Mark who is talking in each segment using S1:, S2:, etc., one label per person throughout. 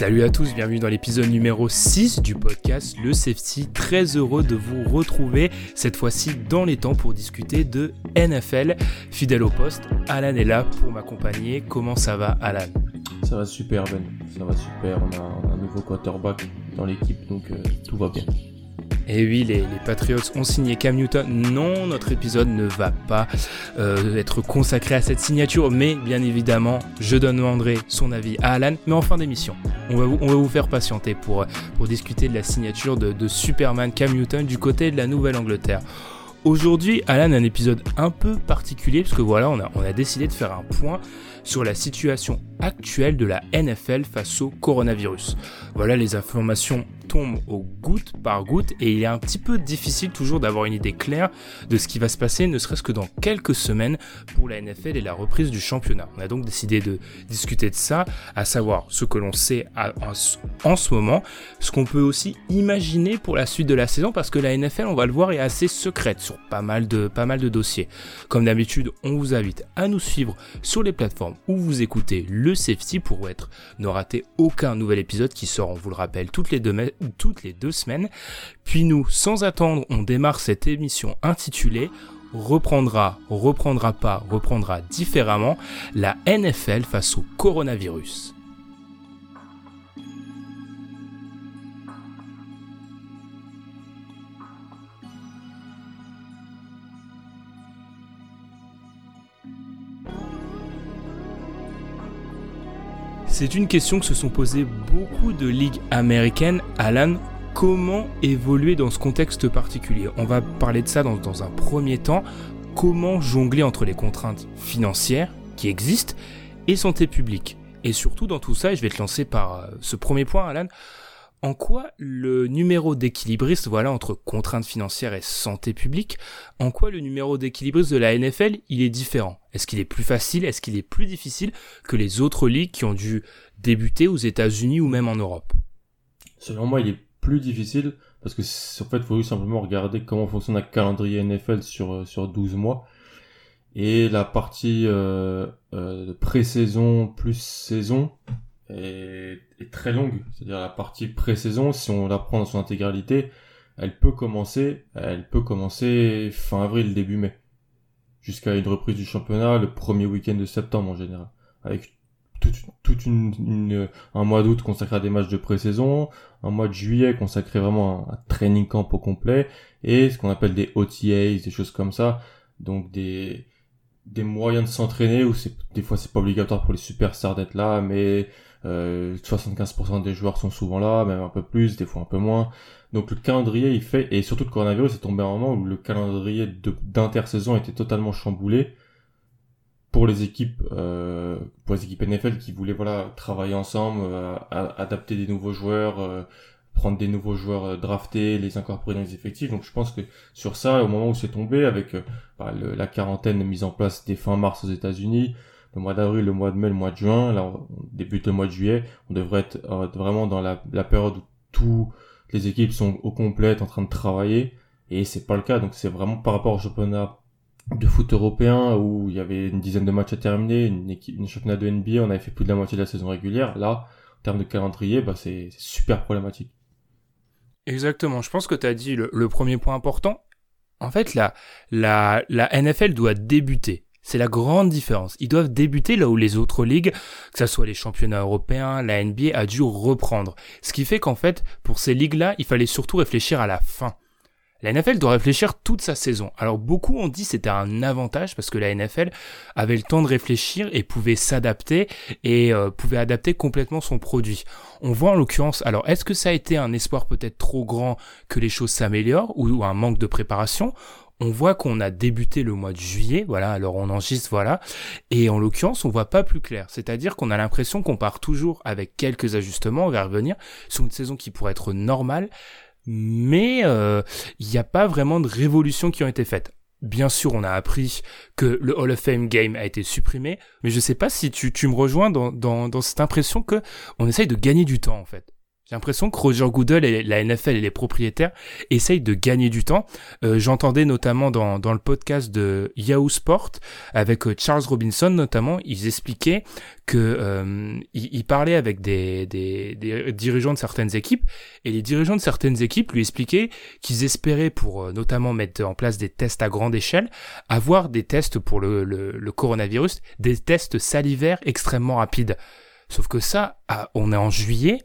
S1: Salut à tous, bienvenue dans l'épisode numéro 6 du podcast Le Safety. Très heureux de vous retrouver cette fois-ci dans les temps pour discuter de NFL. Fidèle au poste, Alan est là pour m'accompagner. Comment ça va Alan?
S2: Ça va super Ben, ça va super. On a, un nouveau quarterback dans l'équipe donc euh, tout va bien.
S1: Et oui, les, Patriots ont signé Cam Newton. Non, notre épisode ne va pas euh, être consacré à cette signature, mais bien évidemment, je demanderai son avis à Alan, mais en fin d'émission. On va, vous, faire patienter pour, pour discuter de la signature de, Superman Cam Newton du côté de la Nouvelle-Angleterre. Aujourd'hui, Alan un épisode un peu particulier parce que voilà, on a décidé de faire un point sur la situation actuelle de la NFL face au coronavirus. Voilà, les informations tombent au goutte par goutte et il est un petit peu difficile toujours d'avoir une idée claire de ce qui va se passer, ne serait-ce que dans quelques semaines pour la NFL et la reprise du championnat. On a donc décidé de discuter de ça, à savoir ce que l'on sait en ce moment, ce qu'on peut aussi imaginer pour la suite de la saison, parce que la NFL, on va le voir, est assez secrète sur pas mal de, pas mal de dossiers. Comme d'habitude, on vous invite à nous suivre sur les plateformes où vous écoutez le Safety pour être ne rater aucun nouvel épisode qui sort, on vous le rappelle, toutes les deux, toutes les deux semaines. Puis nous, sans attendre, on démarre cette émission intitulée reprendra, reprendra pas, reprendra différemment la NFL face au coronavirus. C'est une question que se sont posées beaucoup de ligues américaines. Alan, comment évoluer dans ce contexte particulier? On va parler de ça dans, un premier temps. Comment jongler entre les contraintes financières qui existent et santé publique? Et surtout dans tout ça, et je vais te lancer par euh, ce premier point, Alan, en quoi le numéro d'équilibriste, voilà, entre contraintes financières et santé publique, en quoi le numéro d'équilibriste de la NFL, il est différent? Est-ce qu'il est plus facile Est-ce qu'il est plus difficile que les autres ligues qui ont dû débuter aux États-Unis ou même en Europe?
S2: Selon moi, il est plus difficile parce que en fait, il faut simplement regarder comment fonctionne un calendrier NFL sur euh, sur 12 mois. Et la partie euh, euh, pré-saison plus saison est, très longue. C'est-à-dire la partie pré-saison, si on la prend dans son intégralité, elle peut commencer, elle peut commencer fin avril, début mai, jusqu'à une reprise du championnat le premier week-end de septembre en général, avec tout, une, un mois d'août consacré à des matchs de pré-saison, un mois de juillet consacré vraiment à un training camp au complet, et ce qu'on appelle des OTAs, des choses comme ça, donc des des moyens de s'entraîner où c'est des fois c'est pas obligatoire pour les superstars d'être là mais euh, 75% des joueurs sont souvent là même un peu plus des fois un peu moins donc le calendrier il fait et surtout le coronavirus est tombé à un moment où le calendrier d'intersaison était totalement chamboulé pour les équipes euh, pour les équipes NFL qui voulaient voilà travailler ensemble euh, adapter des nouveaux joueurs euh, prendre des nouveaux joueurs euh, draftés, les incorporer dans les effectifs. Donc je pense que sur ça, au moment où c'est tombé, avec bah, la quarantaine mise en place dès fin mars aux États-Unis, le mois d'avril, le mois de mai, le mois de juin, là on débute le mois de juillet, on devrait être euh, vraiment dans la, période où toutes les équipes sont au complet en train de travailler, et c'est pas le cas. Donc c'est vraiment par rapport au championnat de foot européen où il y avait une dizaine de matchs à terminer, une équipe, une championnat de NBA, on avait fait plus de la moitié de la saison régulière. Là, en termes de calendrier, bah c'est super problématique.
S1: Exactement, je pense que tu as dit le, premier point important. En fait, la, la, la NFL doit débuter. C'est la grande différence. Ils doivent débuter là où les autres ligues, que ce soit les championnats européens, la NBA, a dû reprendre. Ce qui fait qu'en fait, pour ces ligues-là, il fallait surtout réfléchir à la fin. La NFL doit réfléchir toute sa saison. Alors beaucoup ont dit c'était un avantage parce que la NFL avait le temps de réfléchir et pouvait s'adapter et euh, pouvait adapter complètement son produit. On voit en l'occurrence, alors est-ce que ça a été un espoir peut-être trop grand que les choses s'améliorent ou, un manque de préparation? On voit qu'on a débuté le mois de juillet, voilà, alors on enregistre, voilà, et en l'occurrence, on voit pas plus clair. C'est-à-dire qu'on a l'impression qu'on part toujours avec quelques ajustements, on va revenir, sur une saison qui pourrait être normale, mais euh, il n'y a pas vraiment de révolutions qui ont été faites. Bien sûr, on a appris que le Hall of Fame Game a été supprimé, mais je sais pas si tu, me rejoins dans, dans, dans cette impression que on essaye de gagner du temps en fait. J'ai l'impression que Roger Goodell et la NFL et les propriétaires essayent de gagner du temps. Euh, j'entendais notamment dans, le podcast de Yahoo Sport avec euh, Charles Robinson notamment, ils expliquaient que euh, parlaient avec des, dirigeants de certaines équipes et les dirigeants de certaines équipes lui expliquaient qu'ils espéraient pour notamment mettre en place des tests à grande échelle, avoir des tests pour le, coronavirus, des tests salivaires extrêmement rapides. Sauf que ça, on est en juillet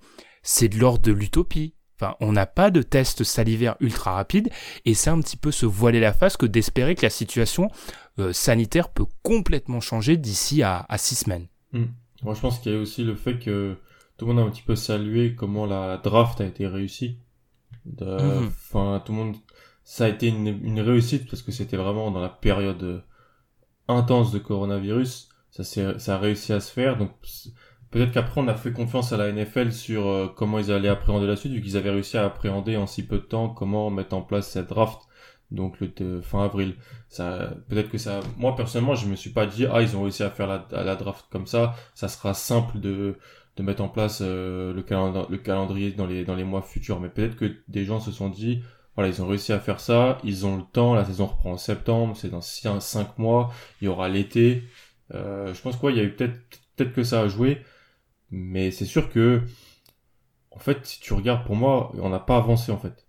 S1: c'est de l'ordre de l'utopie. Enfin, on n'a pas de test salivaire ultra rapide et c'est un petit peu se voiler la face que d'espérer que la situation euh, sanitaire peut complètement changer d'ici à, six semaines.
S2: Hmm. Moi, je pense qu'il y a aussi le fait que tout le monde a un petit peu salué comment la draft a été réussie. Mhm. Enfin, tout le monde, ça a été une, une réussite parce que c'était vraiment dans la période intense de coronavirus. Ça, ça a réussi à se faire. Donc, Peut-être qu'après on a fait confiance à la NFL sur euh, comment ils allaient appréhender la suite, vu qu'ils avaient réussi à appréhender en si peu de temps comment mettre en place cette draft. Donc le fin avril, ça peut-être que ça. Moi personnellement, je me suis pas dit ah ils ont réussi à faire la, draft comme ça, ça sera simple de de mettre en place euh, le, calendrier, le calendrier dans les dans les mois futurs. Mais peut-être que des gens se sont dit voilà ils ont réussi à faire ça, ils ont le temps, la saison reprend en septembre, c'est dans 5 mois, il y aura l'été. Euh, je pense quoi, il y a eu peut-être peut-être que ça a joué. Mais c'est sûr que, en fait, si tu regardes, pour moi, on n'a pas avancé, en fait.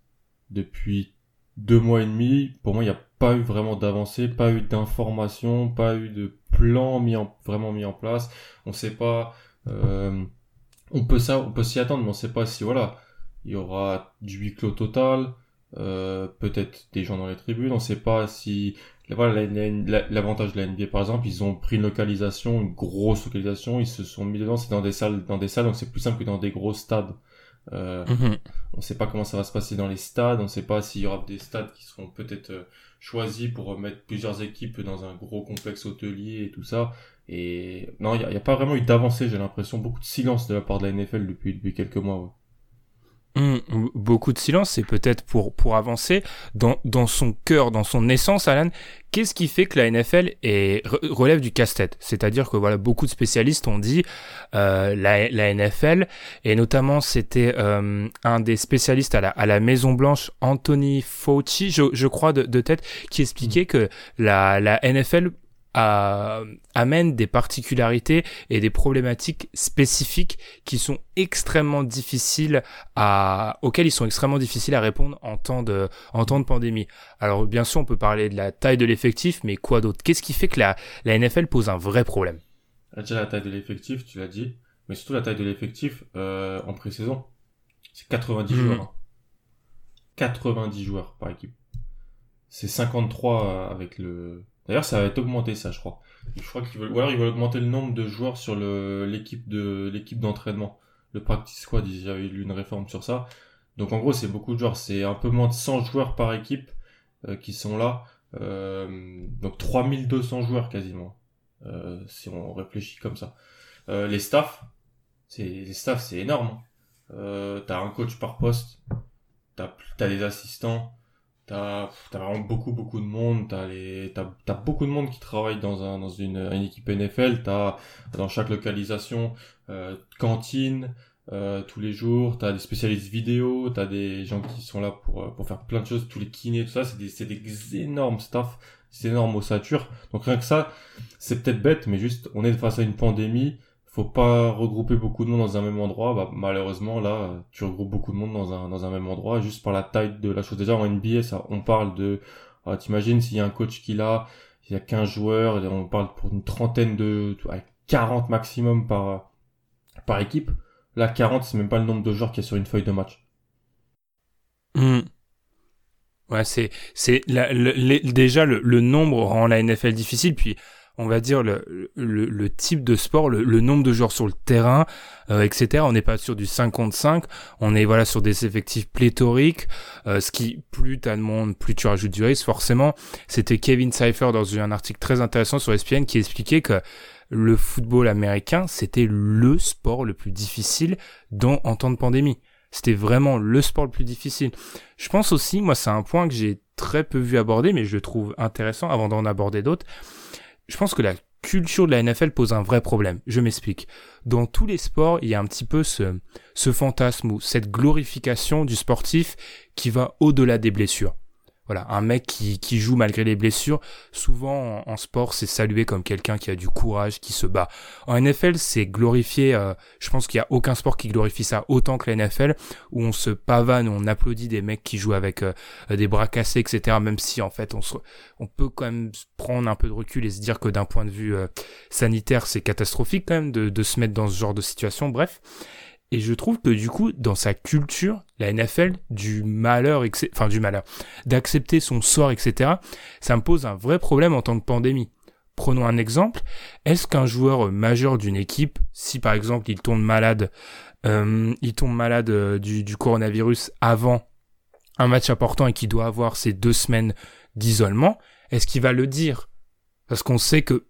S2: Depuis deux mois et demi, pour moi, il n'y a pas eu vraiment d'avancée, pas eu d'information, pas eu de plan mis en, vraiment mis en place. On sait pas, euh, on peut peut s'y attendre, mais on sait pas si, voilà, il y aura du huis clos total, euh, peut-être des gens dans les tribunes, on sait pas si l'avantage de la NBA par exemple, ils ont pris une localisation, une grosse localisation, ils se sont mis dedans, c'est dans des salles, dans des salles, donc c'est plus simple que dans des gros stades. Euh, mhm. On sait pas comment ça va se passer dans les stades, on sait pas s'il y aura des stades qui seront peut-être euh, choisis pour mettre plusieurs équipes dans un gros complexe hôtelier et tout ça. Et non, il n'y a, a, pas vraiment eu d'avancée, j'ai l'impression, beaucoup de silence de la part de la NFL depuis, depuis quelques mois. Ouais.
S1: Beaucoup de silence, c'est peut-être pour, pour avancer. Dans, dans son cœur, dans son essence, Alan, qu'est-ce qui fait que la NFL est, relève du casse-tête? C'est-à-dire que voilà, beaucoup de spécialistes ont dit euh, la, la NFL, et notamment c'était euh, un des spécialistes à la, à la Maison Blanche, Anthony Fauci, je, je crois de, de tête, qui expliquait mmh. que la, la NFL amène des particularités et des problématiques spécifiques qui sont extrêmement difficiles à, auxquelles ils sont extrêmement difficiles à répondre en temps de, en temps de pandémie. Alors, bien sûr, on peut parler de la taille de l'effectif, mais quoi d'autre? Qu'est-ce qui fait que la, la NFL pose un vrai problème?
S2: Déjà, la taille de l'effectif, tu l'as dit, mais surtout la taille de l'effectif, euh, en pré-saison. C'est 90 mmh. joueurs. 90 hein. joueurs par équipe. C'est 53 avec le, D'ailleurs, ça va être augmenté, ça, je crois. Je crois qu'ils veulent, ou alors ils veulent augmenter le nombre de joueurs sur le, l'équipe de, l'équipe d'entraînement. Le practice squad, j'avais lu une réforme sur ça. Donc, en gros, c'est beaucoup de joueurs. C'est un peu moins de 100 joueurs par équipe, euh, qui sont là. Euh, donc, 3200 joueurs quasiment. Euh, si on réfléchit comme ça. Euh, les staffs, c'est, les staffs, c'est énorme. Euh, t'as un coach par poste. T'as, t'as des assistants T'as as vraiment beaucoup beaucoup de monde, t'as les t'as as beaucoup de monde qui travaille dans un dans une, une équipe NFL, t'as dans chaque localisation euh, cantine euh, tous les jours, t'as des spécialistes vidéo, t'as des gens qui sont là pour euh, pour faire plein de choses, tous les kinés tout ça, c'est des c'est des énormes staff, c'est énorme ossature. Donc rien que ça, c'est peut-être bête, mais juste on est face à une pandémie faut pas regrouper beaucoup de monde dans un même endroit. Bah, malheureusement, là, tu regroupes beaucoup de monde dans un, dans un même endroit, juste par la taille de la chose. Déjà, en NBA, ça, on parle de, ah, t'imagines s'il y a un coach qui l'a, il y a 15 joueurs, on parle pour une trentaine de, 40 maximum par, par équipe. Là, 40, c'est même pas le nombre de joueurs qu'il y a sur une feuille de match.
S1: Hmm. Ouais, c'est, c'est, déjà, le, le nombre rend la NFL difficile, puis, on va dire le, le, type de sport, le, nombre de joueurs sur le terrain, euh, etc. On n'est pas sur du 5 contre 5, on est voilà sur des effectifs pléthoriques, euh, ce qui plus t'as de monde, plus tu rajoutes du risque forcément. C'était Kevin Cypher dans un article très intéressant sur ESPN qui expliquait que le football américain, c'était le sport le plus difficile dans, en temps de pandémie. C'était vraiment le sport le plus difficile. Je pense aussi, moi c'est un point que j'ai très peu vu aborder, mais je le trouve intéressant avant d'en aborder d'autres je pense que la culture de la NFL pose un vrai problème. Je m'explique. Dans tous les sports, il y a un petit peu ce, ce fantasme ou cette glorification du sportif qui va au-delà des blessures. Voilà, un mec qui, joue malgré les blessures, souvent en, sport, c'est salué comme quelqu'un qui a du courage, qui se bat. En NFL, c'est glorifié, euh, je pense qu'il y a aucun sport qui glorifie ça autant que la NFL, où on se pavane, on applaudit des mecs qui jouent avec euh, des bras cassés, etc. Même si en fait, on, peut quand même prendre un peu de recul et se dire que d'un point de vue euh, sanitaire, c'est catastrophique quand même de se mettre dans ce genre de situation. Bref. Et je trouve que du coup, dans sa culture, la NFL, du malheur, enfin du malheur, d'accepter son sort, etc., ça me pose un vrai problème en tant que pandémie. Prenons un exemple. Est-ce qu'un joueur majeur d'une équipe, si par exemple il tombe malade, euh, il tombe malade euh, du, coronavirus avant un match important et qu'il doit avoir ces deux semaines d'isolement, est-ce qu'il va le dire? Parce qu'on sait que,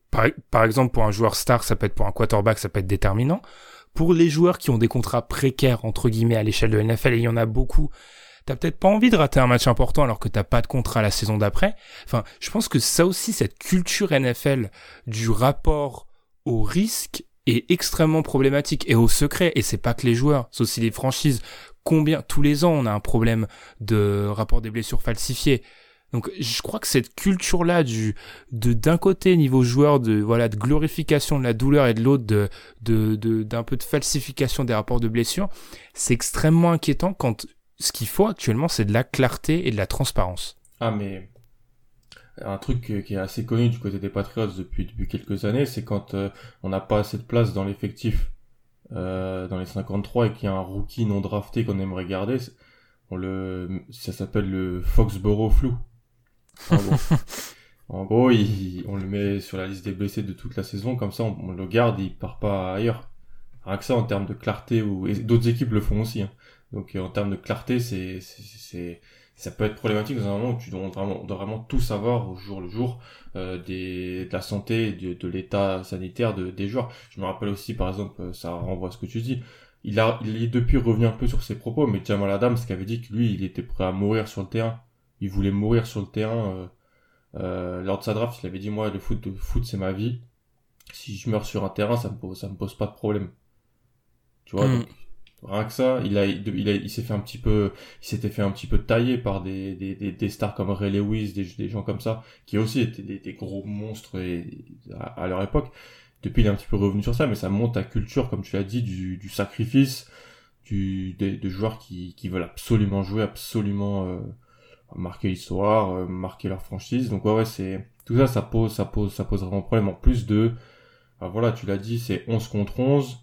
S1: par exemple, pour un joueur star, ça peut être pour un quarterback, ça peut être déterminant pour les joueurs qui ont des contrats précaires entre guillemets à l'échelle de NFL et il y en a beaucoup t'as peut-être pas envie de rater un match important alors que t'as pas de contrat la saison d'après. Enfin, je pense que ça aussi, cette culture NFL du rapport au risque est extrêmement problématique et au secret. Et c'est pas que les joueurs, c'est aussi les franchises. Combien, tous les ans, on a un problème de rapport des blessures falsifiées. Donc je crois que cette culture là du de d'un côté niveau joueur de voilà de glorification de la douleur et de l'autre de de d'un peu de falsification des rapports de blessure, c'est extrêmement inquiétant quand ce qu'il faut actuellement c'est de la clarté et de la transparence.
S2: Ah mais un truc qui est assez connu du côté des Patriots depuis quelques années, c'est quand euh, on n'a pas assez de place dans l'effectif euh, dans les 53 et qu'il y a un rookie non drafté qu'on aimerait garder, on ça s'appelle le Foxborough flou. En gros, on le met sur la liste des blessés de toute la saison, comme ça on, le garde, il part pas ailleurs. Rien que ça en termes de clarté, ou d'autres équipes le font aussi. Hein. Donc en termes de clarté, c'est, c'est, ça peut être problématique dans un moment où tu dois vraiment, vraiment tout savoir au jour le jour euh, des, de la santé, de, de l'état sanitaire de, des joueurs. Je me rappelle aussi, par exemple, euh, ça renvoie à ce que tu dis. Il a, il est depuis revenu un peu sur ses propos, mais Jamal Adams, qui avait dit que lui, il était prêt à mourir sur le terrain il voulait mourir sur le terrain. Euh, euh, lors de sa draft, il avait dit moi le foot, le foot c'est ma vie. Si je meurs sur un terrain, ça me pose, ça me pose pas de problème. Tu vois, mm. rien que ça, il a, il, il s'est fait un petit peu, il s'était fait un petit peu tailler par des, des, des, stars comme Ray Lewis, des, des gens comme ça, qui aussi étaient des, des gros monstres et, à, leur époque. Depuis, il est un petit peu revenu sur ça, mais ça monte à culture, comme tu l'as dit, du, du sacrifice, du, des, joueurs qui, qui veulent absolument jouer, absolument euh, marquer l'histoire, euh, marquer leur franchise. Donc ouais, ouais c'est tout ça, ça pose, ça pose, ça pose vraiment problème. En plus de, bah, voilà, tu l'as dit, c'est 11 contre 11.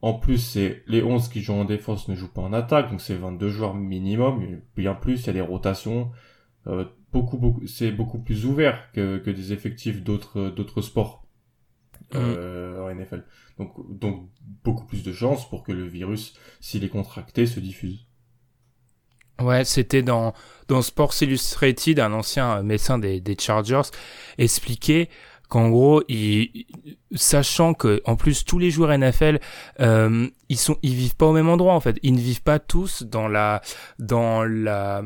S2: En plus, c'est les 11 qui jouent en défense ne jouent pas en attaque, donc c'est 22 joueurs minimum. Bien plus, il y a des rotations. Euh, beaucoup, beaucoup, c'est beaucoup plus ouvert que, que des effectifs d'autres, d'autres sports mm. euh, en NFL. Donc, donc beaucoup plus de chances pour que le virus, s'il est contracté, se diffuse.
S1: Ouais, c'était dans, dans Sports Illustrated, un ancien médecin des, des Chargers expliquait qu'en gros, il, sachant que en plus tous les joueurs NFL, euh, ils sont, ils vivent pas au même endroit en fait. Ils ne vivent pas tous dans la, dans la,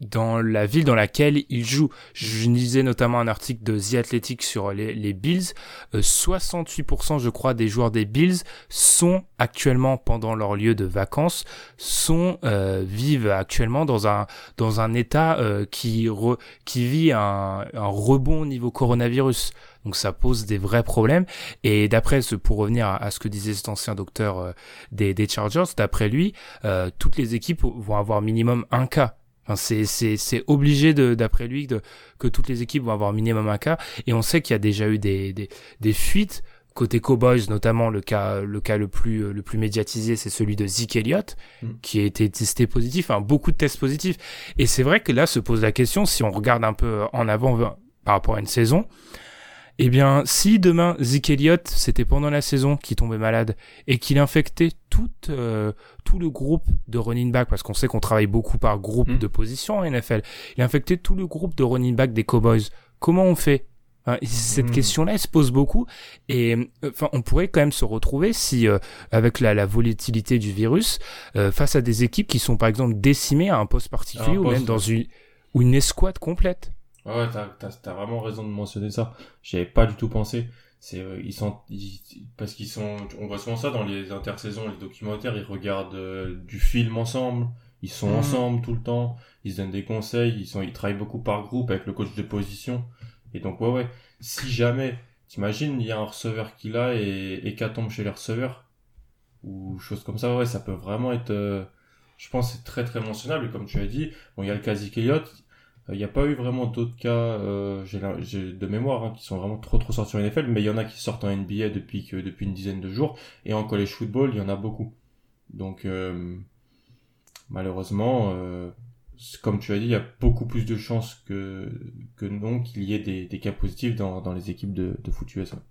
S1: dans la ville dans laquelle ils jouent. Je lisais notamment un article de The Athletic sur les, Bills. 68% euh, je crois des joueurs des Bills sont actuellement pendant leur lieu de vacances sont euh, vivent actuellement dans un dans un état euh, qui qui vit un, un rebond au niveau coronavirus. Donc ça pose des vrais problèmes. Et d'après ce, pour revenir à, ce que disait cet ancien docteur des, des Chargers, d'après lui, toutes les équipes vont avoir minimum un cas c'est obligé d'après lui de, que toutes les équipes vont avoir minimum un cas. Et on sait qu'il y a déjà eu des, des, des fuites côté Cowboys, notamment le cas le cas le plus le plus médiatisé, c'est celui de Zeke Elliott mm. qui a été testé positif, enfin beaucoup de tests positifs. Et c'est vrai que là se pose la question si on regarde un peu en avant par rapport à une saison. Eh bien, si demain Zeke Elliott, c'était pendant la saison qu'il tombait malade et qu'il infectait tout, euh, tout le groupe de running back, parce qu'on sait qu'on travaille beaucoup par groupe mm. de position en NFL, il infectait tout le groupe de running back des Cowboys. Comment on fait? Cette mm. question-là, elle se pose beaucoup, et enfin, on pourrait quand même se retrouver si, euh, avec la, la, volatilité du virus, euh, face à des équipes qui sont par exemple décimées à un poste particulier ou même dans une une escouade complète.
S2: Ouais, t'as, t'as, vraiment raison de mentionner ça. J'y avais pas du tout pensé. c'est euh, ils sont parce qu'ils sont on voit souvent ça dans les intersaisons les documentaires ils regardent euh, du film ensemble. Ils sont mm. ensemble tout le temps. Ils se donnent des conseils. Ils sont ils travaillent beaucoup par groupe avec le coach de position. Et donc ouais ouais. Si jamais t'imagines il y a un receveur qui l'a et et tombe chez les receveurs ou chose comme ça ouais ça peut vraiment être euh, je pense c'est très très mentionnable. Comme tu as dit bon il y a le cas Elliott il n'y a pas eu vraiment d'autres cas, euh, j'ai de mémoire, hein, qui sont vraiment trop trop sortis en NFL, mais il y en a qui sortent en NBA depuis que depuis une dizaine de jours, et en college football, il y en a beaucoup. Donc euh, malheureusement, euh, comme tu as dit, il y a beaucoup plus de chances que que non qu'il y ait des, des, cas positifs dans, dans les équipes de, de foot USA.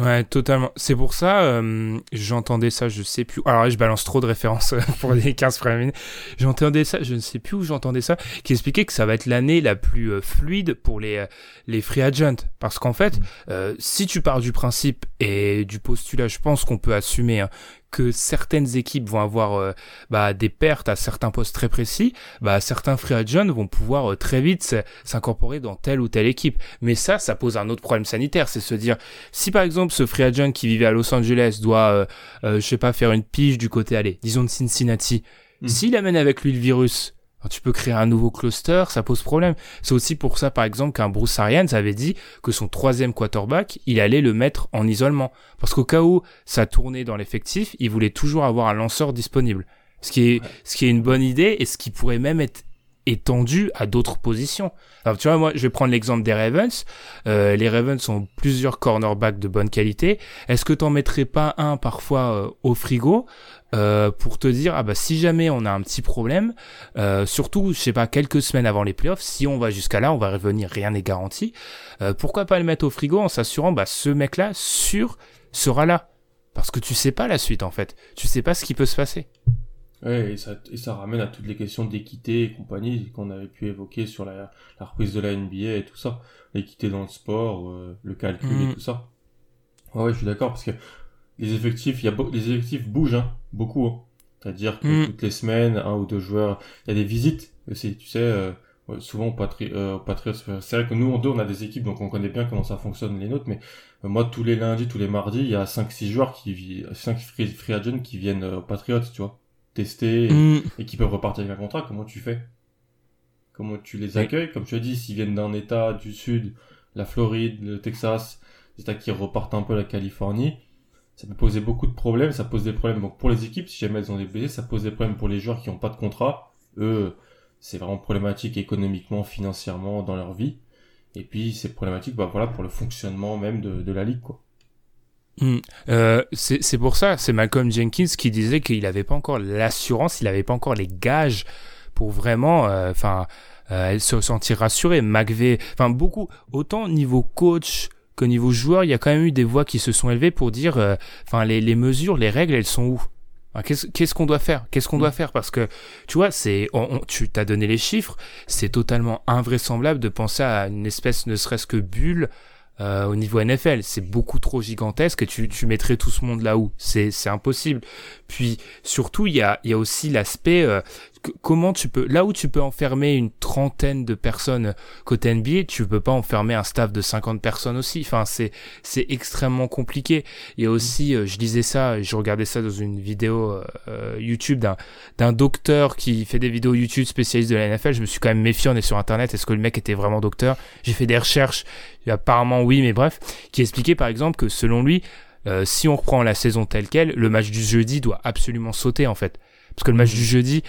S1: Ouais, totalement. C'est pour ça, euh, j'entendais ça, je sais plus. Alors là, je balance trop de références pour les 15 premières minutes. J'entendais ça, je ne sais plus où j'entendais ça, qui expliquait que ça va être l'année la plus euh, fluide pour les, euh, les free agents. Parce qu'en fait, mm. si tu pars du principe et du postulat, je pense qu'on peut assumer hein, que certaines équipes vont avoir euh, bah, des pertes à certains postes très précis, bah, certains free agents vont pouvoir euh, très vite s'incorporer dans telle ou telle équipe. Mais ça, ça pose un autre problème sanitaire, c'est se dire, si par exemple ce free agent qui vivait à Los Angeles doit, euh, je sais pas, faire une pige du côté, allez, disons de Cincinnati, hmm. s'il amène avec lui le virus, tu peux créer un nouveau cluster, ça pose problème. C'est aussi pour ça, par exemple, qu'un Bruce Arians avait dit que son troisième quarterback, il allait le mettre en isolement. Parce qu'au cas où ça tournait dans l'effectif, il voulait toujours avoir un lanceur disponible. Ce qui est, ce qui est une bonne idée et ce qui pourrait même être étendu à d'autres positions. Alors tu vois, moi, je vais prendre l'exemple des Ravens. Euh, les Ravens ont plusieurs cornerbacks de bonne qualité. Est-ce que t'en mettrais pas un parfois euh, au frigo euh, pour te dire ah bah si jamais on a un petit problème, euh, surtout je sais pas quelques semaines avant les playoffs, si on va jusqu'à là, on va revenir, rien n'est garanti. Euh, pourquoi pas le mettre au frigo en s'assurant bah ce mec-là sûr sera là? Parce que tu sais pas la suite en fait, tu sais pas ce qui peut se passer.
S2: Ouais, et ça, et ça ramène à toutes les questions d'équité et compagnie qu'on avait pu évoquer sur la, la, reprise de la NBA et tout ça. L'équité dans le sport, euh, le calcul et mm. tout ça. Ouais, ouais, je suis d'accord parce que les effectifs, il y a les effectifs bougent hein, beaucoup. Hein. C'est-à-dire que mm. toutes les semaines, un ou deux joueurs, il y a des visites aussi. Tu sais, euh, souvent au, Patri euh, Patriots, c'est vrai que nous en deux on a des équipes donc on connaît bien comment ça fonctionne les nôtres. Mais euh, moi tous les lundis, tous les mardis, il y a 5-6 joueurs qui vivent, 5 free, free agents qui viennent aux Patriots, tu vois, tester mm. et, qui peuvent repartir avec un contrat. Comment tu fais? Comment tu les accueilles? Comme tu as dit, s'ils viennent d'un État du Sud, la Floride, le Texas, des États qui repartent un peu la Californie ça peut poser beaucoup de problèmes, ça pose des problèmes donc pour les équipes, si jamais elles ont des blessés, ça pose des problèmes pour les joueurs qui n'ont pas de contrat. Eux, c'est vraiment problématique économiquement, financièrement dans leur vie. Et puis c'est problématique bah, voilà, pour le fonctionnement même de, de la ligue. quoi.
S1: Hmm. Euh, c'est pour ça, c'est Malcolm Jenkins qui disait qu'il n'avait pas encore l'assurance, il n'avait pas encore les gages pour vraiment, euh, enfin, euh, se sentir rassuré. McVeigh, enfin beaucoup, autant niveau coach, qu'au niveau joueur, il y a quand même eu des voix qui se sont élevées pour dire, enfin, les, les, mesures, les règles, elles sont où? Qu'est-ce qu'on doit faire? Qu'est-ce qu'on doit mm. faire? Parce que tu vois, c'est, tu t'as donné les chiffres, c'est totalement invraisemblable de penser à une espèce, ne serait-ce que bulle euh, au niveau NFL. C'est beaucoup trop gigantesque et tu, mettrais tout ce monde là où C'est impossible. Puis surtout, il y a, y a aussi l'aspect euh, comment tu peux, là où tu peux enfermer une trentaine de personnes côté NBA, tu peux pas enfermer un staff de 50 personnes aussi. Enfin, c'est, c'est extrêmement compliqué. Et aussi, euh, je disais ça, je regardais ça dans une vidéo euh, YouTube d'un, d'un docteur qui fait des vidéos YouTube spécialistes de la NFL. Je me suis quand même méfié, on est sur Internet, est-ce que le mec était vraiment docteur? J'ai fait des recherches, apparemment oui, mais bref, qui expliquait par exemple que selon lui, euh, si on reprend la saison telle quelle, le match du jeudi doit absolument sauter en fait. Parce que le match du jeudi,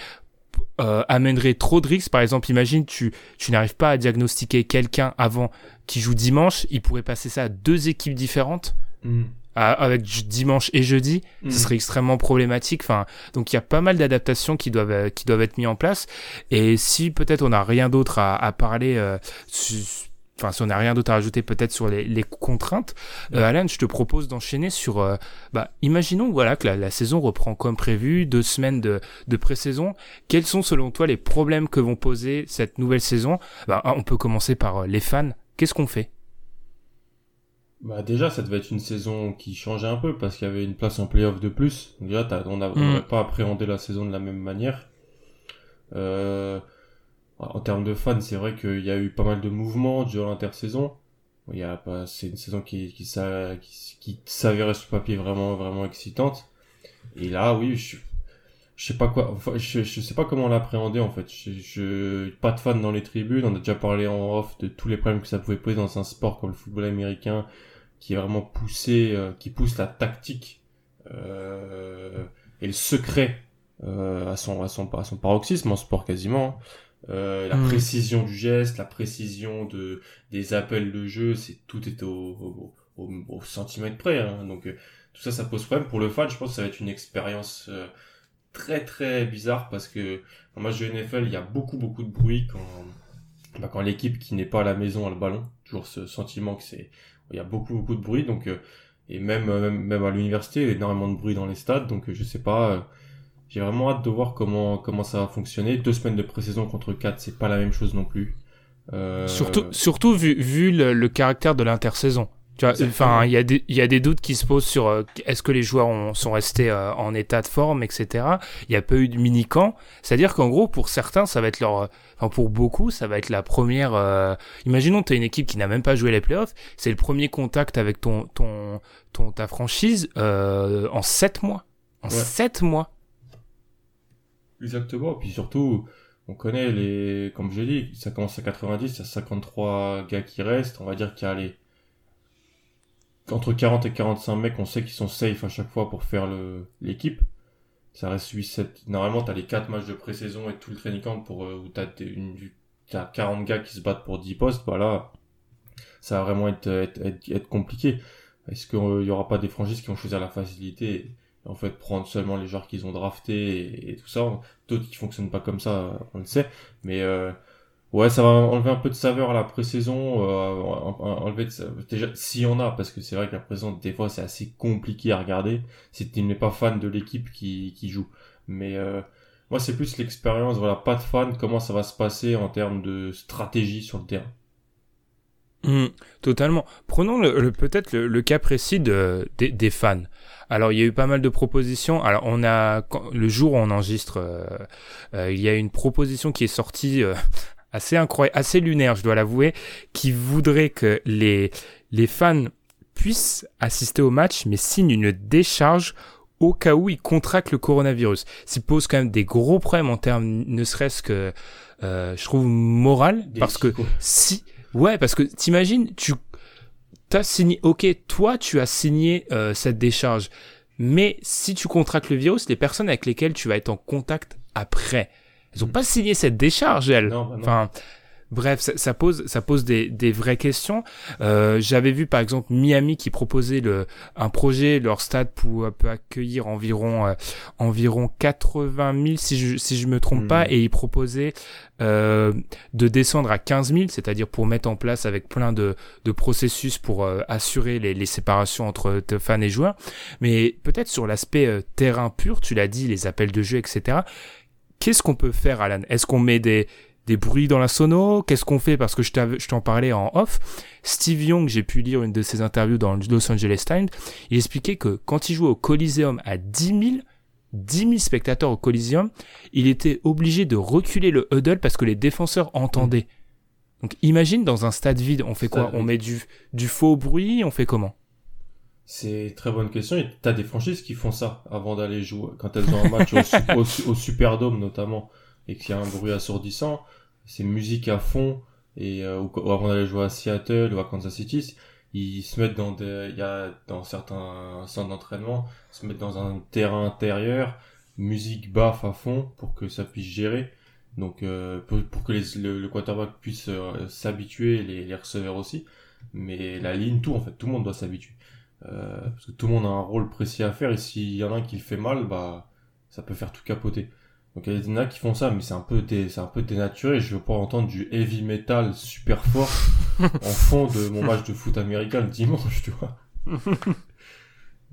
S1: euh, amènerait trop de risques. Par exemple, imagine, tu, tu n'arrives pas à diagnostiquer quelqu'un avant qui joue dimanche, il pourrait passer ça à deux équipes différentes. Mm. avec dimanche et jeudi, ce mm. serait extrêmement problématique. Enfin, donc il y a pas mal d'adaptations qui doivent qui doivent être mis en place. Et si peut-être on n'a rien d'autre à, à parler euh, enfin si on n'a rien d'autre à rajouter peut-être sur les, les contraintes, euh, Alan, je te propose d'enchaîner sur, euh, bah, imaginons voilà que la, la, saison reprend comme prévu, deux semaines de, de pré-saison. Quels sont selon toi les problèmes que vont poser cette nouvelle saison? Bah, On peut commencer par euh, les fans. Qu'est-ce qu'on fait?
S2: Bah déjà, ça devait être une saison qui changeait un peu parce qu'il y avait une place en playoff de plus. Déjà, on n'a mm. pas appréhendé la saison de la même manière. Euh, en termes de fans, c'est vrai qu'il y a eu pas mal de mouvements durant l'intersaison. il y a pas, c'est une saison qui, qui, qui, s'avérait sur papier vraiment, vraiment excitante. Et là, oui, je, je sais pas quoi, je, sais pas comment l'appréhender en fait. Je, je, pas de fan dans les tribunes. On a déjà parlé en off de tous les problèmes que ça pouvait poser dans un sport comme le football américain, qui est vraiment poussé, euh, qui pousse la tactique euh, et le secret euh, à son à son à son paroxysme en sport quasiment. Hein. Euh, la mm. précision du geste, la précision de des appels de jeu, c'est tout est au, au, au, centimètre près. Hein. Donc euh, tout ça, ça pose problème pour le fan. Je pense que ça va être une expérience euh, très très bizarre parce que en match de NFL, il y a beaucoup beaucoup de bruit quand bah, quand l'équipe qui n'est pas à la maison a le ballon. Toujours ce sentiment que c'est il y a beaucoup beaucoup de bruit. Donc et même même même à l'université, il y a énormément de bruit dans les stades. Donc je sais pas j'ai vraiment hâte de voir comment, comment ça va fonctionner. Deux semaines de pré-saison contre 4, c'est pas la même chose non plus.
S1: Euh... Surtout, surtout vu, vu le, caractère de l'intersaison. Tu vois, enfin, il y a des, y a des doutes qui se posent sur euh, est-ce que les joueurs ont, sont restés euh, en état de forme, etc. Il n'y a pas eu de mini camp. C'est-à-dire qu'en gros, pour certains, ça va être leur, enfin pour beaucoup, ça va être la première. Euh... Imaginons, t'as une équipe qui n'a même pas joué les playoffs. C'est le premier contact avec ton, ton, ton ta franchise en sept mois. En sept mois.
S2: Exactement. Puis surtout, on connaît les, comme j'ai dit, ça commence à 90, il y a 53 gars qui restent. On va dire qu'il y a les, entre 40 et 45 mecs, on sait qu'ils sont safe à chaque fois pour faire l'équipe. Ça reste 8, 7. Normalement, t'as les 4 matchs de pré-saison et tout le training camp pour, euh, où t'as une, t'as 40 gars qui se battent pour 10 postes. Bah là, ça va vraiment être, être, être, compliqué. Est-ce qu'il y aura pas des franchises qui vont choisir la facilité? En fait prendre seulement les joueurs qu'ils ont draftés et, tout ça. D'autres qui fonctionnent pas comme ça, on le sait. Mais euh, ouais, ça va enlever un peu de saveur à la pré-saison, euh, enlever déjà s'il y en a, parce que c'est vrai que la pré-saison des fois c'est assez compliqué à regarder si tu n'es pas fan de l'équipe qui, qui joue. Mais euh, moi c'est plus l'expérience, voilà, pas de fan, comment ça va se passer en termes de stratégie sur le terrain.
S1: Mmh, totalement. Prenons le, peut-être le, cas précis de, des fans. Alors il y a eu pas mal de propositions. Alors on a le jour où on enregistre, euh, euh, il y a une proposition qui est sortie euh, assez incroyable, assez lunaire, je dois l'avouer, qui voudrait que les les fans puissent assister au match, mais signent une décharge au cas où ils contractent le coronavirus. Ça pose quand même des gros problèmes en termes, ne serait-ce que, je trouve, moral, parce que si, ouais, parce que t'imagines, tu t'as signé, ok, toi tu as signé euh, cette décharge, mais si tu contractes le virus, les personnes avec lesquelles tu vas être en contact après, elles ont pas signé cette décharge, elles. Non, bah Enfin, Bref, ça, pose, ça pose des, des vraies questions. Euh, J'avais vu par exemple Miami qui proposait le, un projet, leur stade pour, peut accueillir environ, euh, environ 80 000 si je, si je me trompe pas, hmm. et ils proposaient euh, de descendre à 15 000, c'est-à-dire pour mettre en place avec plein de, de processus pour assurer les, les séparations entre fans et joueurs. Mais peut-être sur l'aspect terrain pur, tu l'as dit, les appels de jeu, etc. Qu'est-ce qu'on peut faire, Alan? Est-ce qu'on met des des bruits dans la sono Qu'est-ce qu'on fait Parce que je t'en parlais en off. Steve Young, j'ai pu lire une de ses interviews dans le Los Angeles Times, il expliquait que quand il jouait au Coliseum à 10 000, 10 000 spectateurs au Coliseum, il était obligé de reculer le huddle parce que les défenseurs entendaient. Donc imagine dans un stade vide, on fait quoi? On met du, du faux bruit, on fait comment?
S2: C'est très bonne question. Et t'as des franchises qui font ça avant d'aller jouer, quand elles ont un match au, au, au Superdome notamment et qu'il y a un bruit assourdissant, c'est musique à fond et euh, avant d'aller jouer à Seattle ou à Kansas City, ils se mettent dans des, il y a dans certains centres d'entraînement, se mettent dans un terrain intérieur, musique baffe à fond pour que ça puisse gérer. Donc euh, pour, que le, quarterback puisse euh, s'habituer, les, les receveurs aussi. Mais la ligne, tout en fait, tout le monde doit s'habituer. Euh, parce que tout le monde a un rôle précis à faire et s'il y en a un qui le fait mal, bah ça peut faire tout capoter. Donc il y en a qui font ça, mais c'est un peu c'est un peu dénaturé. Je veux pas entendre du heavy metal super fort en fond de mon match de foot américain le dimanche, tu vois.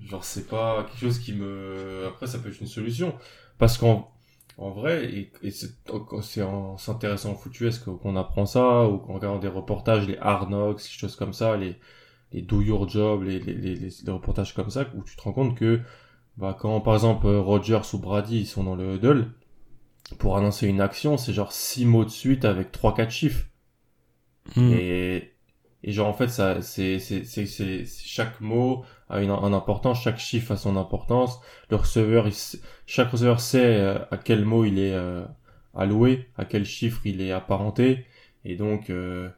S2: Genre c'est pas quelque chose qui me. Après ça peut être une solution parce qu'en en vrai et, et c'est en s'intéressant au foot US qu'on apprend ça ou qu'on regarde des reportages, les Knocks, des choses comme ça, les les Do Your Job, les les, les, les reportages comme ça où tu te rends compte que bah quand par exemple Rogers ou Brady ils sont dans le huddle pour annoncer une action, c'est genre six mots de suite avec trois quatre chiffres. Hmm. Et Et genre en fait ça c'est c'est c'est chaque mot a une un importance, chaque chiffre a son importance. Le receveur, chaque receveur sait euh, à quel mot il est euh, alloué, à quel chiffre il est apparenté, et donc euh,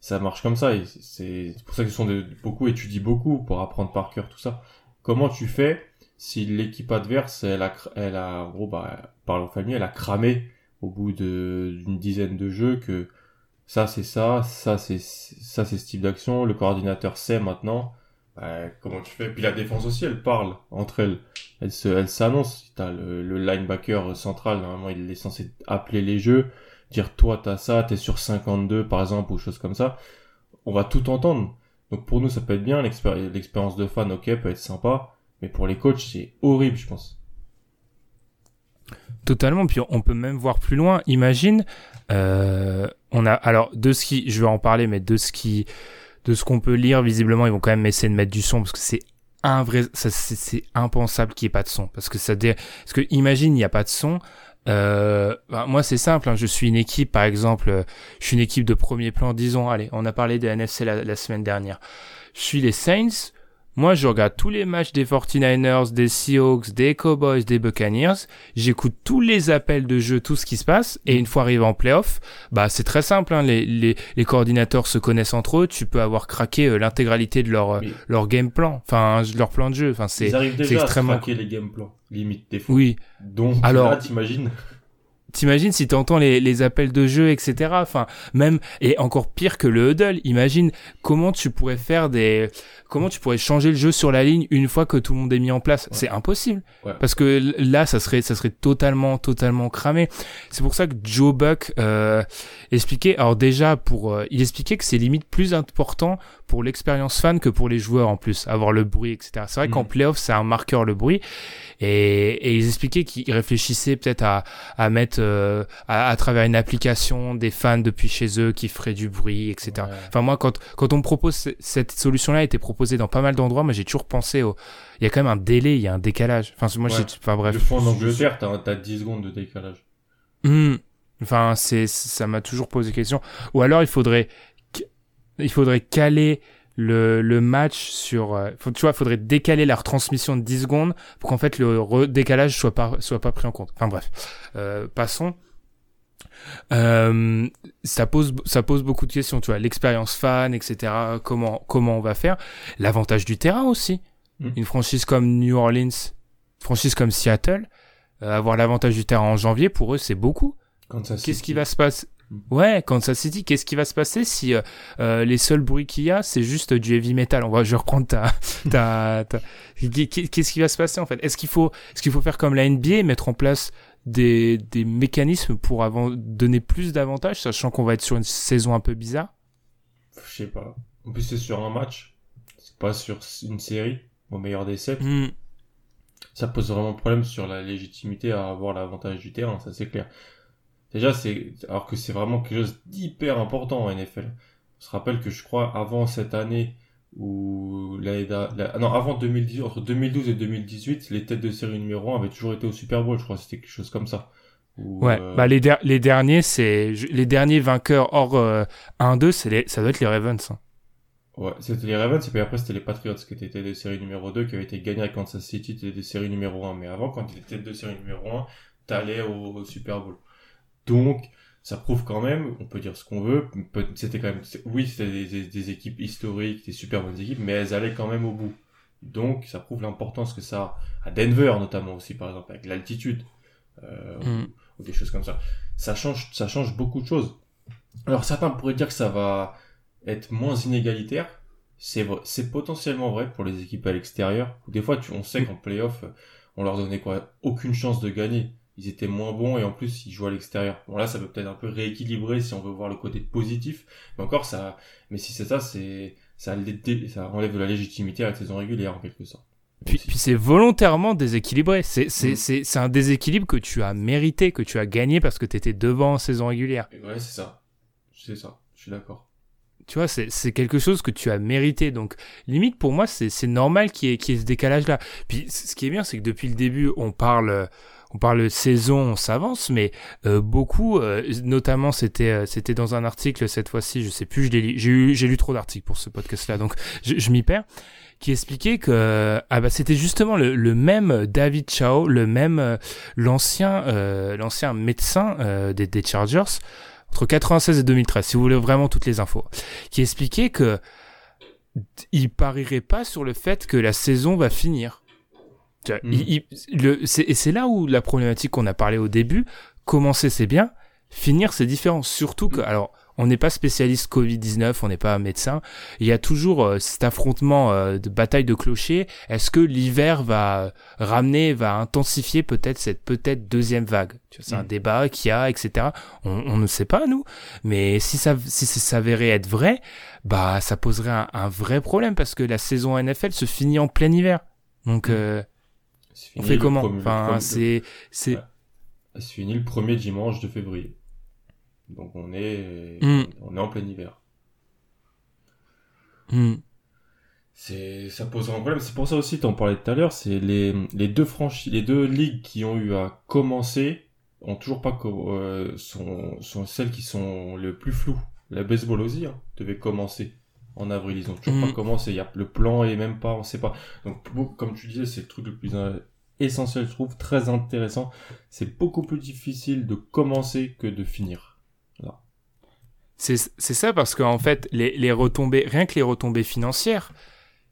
S2: ça marche comme ça. Et c'est pour ça que ce sont de, beaucoup étudient beaucoup pour apprendre par cœur tout ça. Comment tu fais si l'équipe adverse, elle a, elle a, gros, bah, par leur famille, elle a cramé au bout d'une dizaine de jeux que ça c'est ça, ça c'est ça c'est ce type d'action, le coordinateur sait maintenant euh, comment tu fais? Puis la défense aussi, elle parle entre elles. Elle se, elle s'annonce. T'as le, le linebacker central, normalement, il est censé appeler les jeux, dire toi t'as ça, t'es sur 52 par exemple ou choses comme ça. On va tout entendre. Donc pour nous, ça peut être bien. L'expérience de fan, ok, peut être sympa. Mais pour les coachs, c'est horrible, je pense.
S1: Totalement. Puis on peut même voir plus loin. Imagine, euh, on a alors de ce qui, je vais en parler, mais de ce qui de ce qu'on peut lire, visiblement, ils vont quand même essayer de mettre du son parce que c'est un vrai, c'est impensable qu'il n'y ait pas de son. Parce que ça, parce que imagine, il n'y a pas de son. Euh, bah, moi, c'est simple. Hein, je suis une équipe, par exemple, euh, je suis une équipe de premier plan. Disons, allez, on a parlé des NFC la semaine dernière. Je suis les Saints. Moi, je regarde tous les matchs des 49ers, des Seahawks, des Cowboys, des Buccaneers. J'écoute tous les appels de jeu, tout ce qui se passe. Et une fois arrivé en playoff, bah, c'est très simple. Hein. Les, les, les, coordinateurs se connaissent entre eux. Tu peux avoir craqué euh, l'intégralité de leur, euh, leur game plan. Enfin, leur plan de jeu. Enfin, c'est,
S2: extrêmement... à craquer les game plans. Limite, des fois.
S1: Oui.
S2: Donc, Alors, t'imagines
S1: T'imagines si t'entends les, les appels de jeu, etc. Enfin, même et encore pire que le huddle. Imagine comment tu pourrais faire des, comment tu pourrais changer le jeu sur la ligne une fois que tout le monde est mis en place C'est impossible. Parce que là, ça serait, ça serait totalement, totalement cramé. C'est pour ça que Joe Buck euh, expliquait. Alors déjà, pour, euh, il expliquait que c'est limite plus important pour l'expérience fan que pour les joueurs en plus, avoir le bruit, etc. C'est vrai qu'en mm. playoff, c'est un marqueur le bruit. Et, et ils expliquaient qu'ils réfléchissaient peut-être à, à mettre euh, à, à, travers une application des fans depuis chez eux qui feraient du bruit, etc. Enfin moi, quand quand on me propose cette solution-là, a été proposée dans pas mal d'endroits, moi j'ai toujours pensé au, il y a quand même un délai, il y a un décalage. Enfin moi, j'ai, enfin bref.
S2: En Angleterre, t'as as 10 secondes de décalage.
S1: Mmh. Enfin, c'est, ça m'a toujours posé question. Ou alors, il faudrait, il faudrait caler le, le match sur euh, faut, tu vois faudrait décaler la retransmission de 10 secondes pour qu'en fait le décalage soit pas soit pas pris en compte. Enfin bref. Euh, passons. Euh, ça pose ça pose beaucoup de questions tu vois. L'expérience fan etc comment comment on va faire? L'avantage du terrain aussi. Mmh. une franchise comme New Orleans franchise comme Seattle euh, avoir l'avantage du terrain en janvier pour eux c'est beaucoup. Qu'est-ce qui va se passer Ouais, quand ça s'est dit, qu'est-ce qui va se passer si euh, euh, les seuls bruits qu'il y a, c'est juste du heavy metal? On va, je reprends ta, ta, ta... qu'est-ce qui va se passer en fait? Est-ce qu'il faut, est-ce qu'il faut faire comme la NBA, mettre en place des, des mécanismes pour avant, donner plus d'avantages, sachant qu'on va être sur une saison un peu bizarre?
S2: Je sais pas. En plus, c'est sur un match, c'est pas sur une série, au meilleur des sept.
S1: Hmm.
S2: Ça pose vraiment problème sur la légitimité à avoir l'avantage du terrain, ça c'est clair. Déjà, c'est alors que c'est vraiment quelque chose d'hyper important en NFL. On se rappelle que je crois avant cette année ou l'année la... non avant 2018 entre 2012 et 2018 les têtes de série numéro 1 avaient toujours été au Super Bowl je crois c'était quelque chose comme ça
S1: ouais euh, bah les, les derniers c'est les derniers vainqueurs hors 1-2 euh, c'est les... ça doit être les Ravens hein.
S2: ouais c'était les Ravens et puis après c'était les Patriots qui étaient têtes de série numéro 2 qui avaient été gagnés à Kansas City têtes de série numéro 1 mais avant quand tu étais tête de série numéro 1 t'allais au, au Super Bowl donc, ça prouve quand même, on peut dire ce qu'on veut, c'était quand même, oui, c'était des, équipes historiques, des super bonnes équipes, mais elles allaient quand même au bout. Donc, ça prouve l'importance que ça a, à Denver notamment aussi, par exemple, avec l'altitude, euh, mm. ou, des choses comme ça. Ça change, ça change beaucoup de choses. Alors, certains pourraient dire que ça va être moins inégalitaire. C'est c'est potentiellement vrai pour les équipes à l'extérieur. Des fois, tu, on sait mm. qu'en playoff, on leur donnait quoi, aucune chance de gagner ils étaient moins bons et en plus ils jouent à l'extérieur. Bon là ça peut peut-être un peu rééquilibrer si on veut voir le côté positif, mais encore ça, mais si c'est ça, c'est ça, ça enlève de la légitimité à la saison régulière en quelque sorte.
S1: Puis, puis c'est volontairement déséquilibré. C'est c'est mm. c'est un déséquilibre que tu as mérité, que tu as gagné parce que tu étais devant en saison régulière.
S2: Ouais c'est ça, c'est ça. Je suis d'accord.
S1: Tu vois, c'est c'est quelque chose que tu as mérité. Donc limite pour moi c'est c'est normal qu'il y y ait ce décalage là. Puis ce qui est bien c'est que depuis le début on parle on parle de saison, on s'avance, mais euh, beaucoup, euh, notamment c'était euh, c'était dans un article cette fois-ci, je sais plus, je l'ai j'ai lu trop d'articles pour ce podcast-là, donc je, je m'y perds, qui expliquait que ah bah c'était justement le, le, même David Chao, le même l'ancien l'ancien médecin des, des Chargers entre 96 et 2013, si vous voulez vraiment toutes les infos, qui expliquait que il parierait pas sur le fait que la saison va finir. Mm. et c'est là où la problématique qu'on a parlé au début, commencer c'est bien, finir c'est différent. Surtout que, alors, on n'est pas spécialiste Covid-19, on n'est pas médecin. Il y a toujours euh, cet affrontement euh, de bataille de clochers. Est-ce que l'hiver va ramener, va intensifier peut-être cette peut-être deuxième vague? C'est un mm. débat qu'il y a, etc. On, ne sait pas nous, mais si ça si ça s'avérait être vrai, bah ça poserait un, un, vrai problème parce que la saison NFL se finit en plein hiver. Donc mm. euh, on fait comment Enfin, c'est c'est.
S2: C'est fini le premier dimanche de février. Donc on est hmm. on est en plein hiver.
S1: Hmm.
S2: C'est ça pose un problème. C'est pour ça aussi, tu en parlais tout à l'heure, c'est les, les deux franchises, les deux ligues qui ont eu à commencer ont toujours pas euh, sont, sont celles qui sont le plus floues. La baseball aussi hein, devait commencer en avril. Ils ont toujours pas hmm. commencé. Il y a le plan et même pas, on sait pas. Donc comme tu disais, c'est le truc le plus essentiel, je trouve, très intéressant. C'est beaucoup plus difficile de commencer que de finir.
S1: C'est ça parce qu'en fait, les, les, retombées, rien que les retombées financières,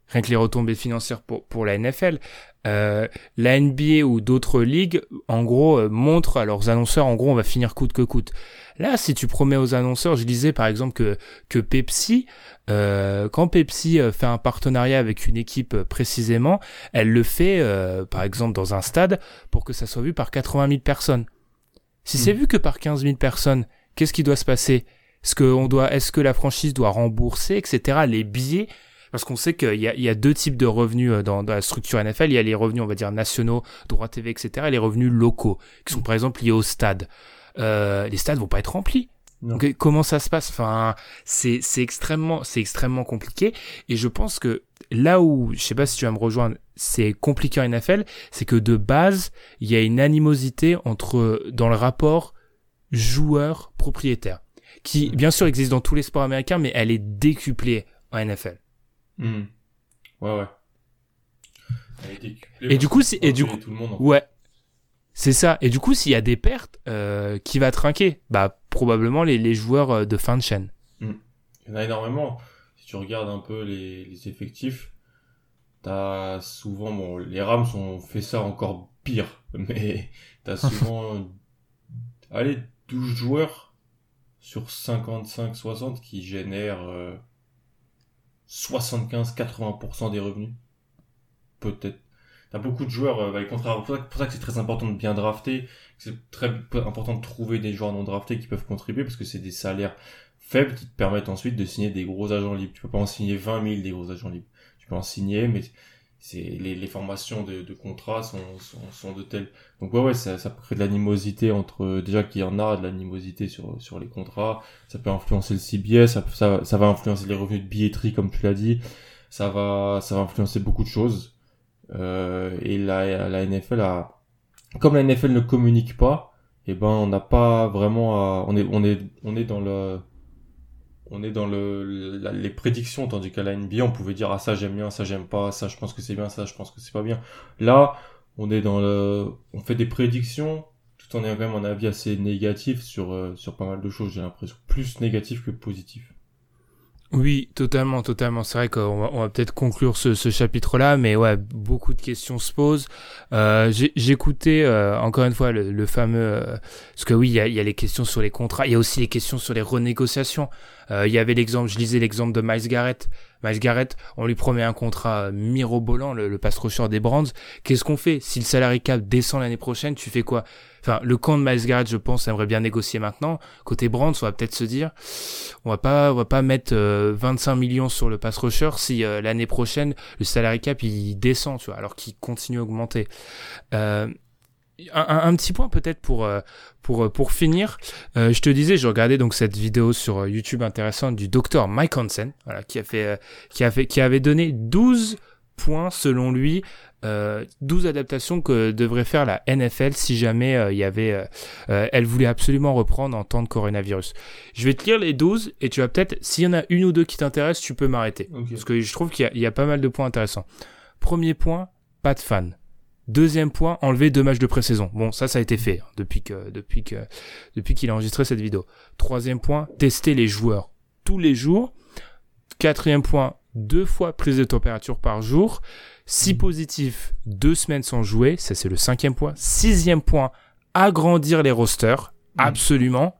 S1: rien que les retombées financières pour, pour la NFL, euh, la NBA ou d'autres ligues, en gros, euh, montrent à leurs annonceurs, en gros, on va finir coûte que coûte. Là, si tu promets aux annonceurs, je disais par exemple que, que Pepsi, euh, quand Pepsi euh, fait un partenariat avec une équipe euh, précisément, elle le fait par exemple dans un stade pour que ça soit vu par 80 000 personnes. Si c'est hmm. vu que par 15 000 personnes, qu'est-ce qui doit se passer? Est-ce que on doit, est-ce que la franchise doit rembourser, etc. Les billets parce qu'on sait qu'il y a, il y a deux types de revenus dans, dans, la structure NFL. Il y a les revenus, on va dire, nationaux, droits TV, etc. et les revenus locaux, qui sont par exemple liés au stade euh, les stades vont pas être remplis. Donc, comment ça se passe? Enfin, c'est c'est extrêmement c'est extrêmement compliqué et je pense que là où je sais pas si tu vas me rejoindre, c'est compliqué en NFL, c'est que de base il y a une animosité entre dans le rapport joueur propriétaire qui bien sûr existe dans tous les sports américains, mais elle est décuplée en NFL.
S2: Hmm. Ouais ouais.
S1: Et du coup c'est et du coup tout le monde, ouais c'est ça. Et du coup, s'il y a des pertes, euh, qui va trinquer? Bah, probablement les, les joueurs euh, de fin de chaîne.
S2: Hmm. Il y en a énormément. Si tu regardes un peu les, les effectifs, t'as souvent, bon, les Rams ont fait ça encore pire, mais t'as souvent, allez, 12 joueurs sur 55-60 qui génèrent 75-80% euh, des revenus. Peut-être t'as beaucoup de joueurs euh, contrat. Pour ça, que c'est très important de bien drafter. C'est très important de trouver des joueurs non draftés qui peuvent contribuer parce que c'est des salaires faibles qui te permettent ensuite de signer des gros agents libres. Tu peux pas en signer 20 000 des gros agents libres. Tu peux en signer, mais c'est les, les formations de, de contrats sont, sont, sont, de telles. Donc ouais ouais ça, ça crée de l'animosité entre déjà qu'il y en a de l'animosité sur sur les contrats. Ça peut influencer le CBS, ça, ça, ça va influencer les revenus de billetterie comme tu l'as dit. Ça va ça va influencer beaucoup de choses. Euh, et la, la NFL a, comme la NFL ne communique pas, et eh ben on n'a pas vraiment à, on est on est on est dans le on est dans le les prédictions tandis qu'à la NBA on pouvait dire ah ça j'aime bien ça j'aime pas ça je pense que c'est bien ça je pense que c'est pas bien là on est dans le on fait des prédictions tout en ayant quand même un avis assez négatif sur euh, sur pas mal de choses j'ai l'impression plus négatif que positif
S1: oui, totalement, totalement. C'est vrai qu'on va, on peut-être conclure ce, chapitre-là, mais ouais, beaucoup de questions se posent. Euh, J'écoutais euh, encore une fois le, fameux, euh, parce que oui, il y a, les questions sur les contrats, il y a aussi les questions sur les renégociations. Euh, il y avait l'exemple, je lisais l'exemple de Miles Garrett. Miles Garrett, on lui promet un contrat mirobolant, le, le pass des Brands. Qu'est-ce qu'on fait? Si le salary cap descend l'année prochaine Tu fais quoi? Enfin, le camp de Miles Garrett, je pense, aimerait bien négocier maintenant. Côté Brands, on va peut-être se dire, on va pas, on va pas mettre 25 euh, millions sur le pass rusher si euh, l'année prochaine le salary cap il descend, tu vois, alors qu'il continue à augmenter. Euh, un, un, petit point peut-être pour pour pour finir. je te disais, je regardais donc cette vidéo sur YouTube intéressante du docteur Mike Hansen, voilà, qui a fait qui a fait qui avait donné 12 points selon lui. Euh, 12 adaptations que devrait faire la NFL si jamais euh, il y avait, euh, euh, elle voulait absolument reprendre en temps de coronavirus. Je vais te lire les 12 et tu vas peut-être, s'il y en a une ou deux qui t'intéressent, tu peux m'arrêter. Parce que je trouve qu'il y y, a pas mal de points intéressants. Premier point, pas de fans. Deuxième point, enlever deux matchs de pré-saison. Bon, ça, ça a été fait hein, depuis que, depuis que, depuis qu'il a enregistré cette vidéo. Troisième point, tester les joueurs tous les jours. Quatrième point, deux fois prise de température par jour. Si positif, deux semaines sans jouer. Ça, c'est le cinquième point. Sixième point, agrandir les rosters.
S2: Mm.
S1: Absolument.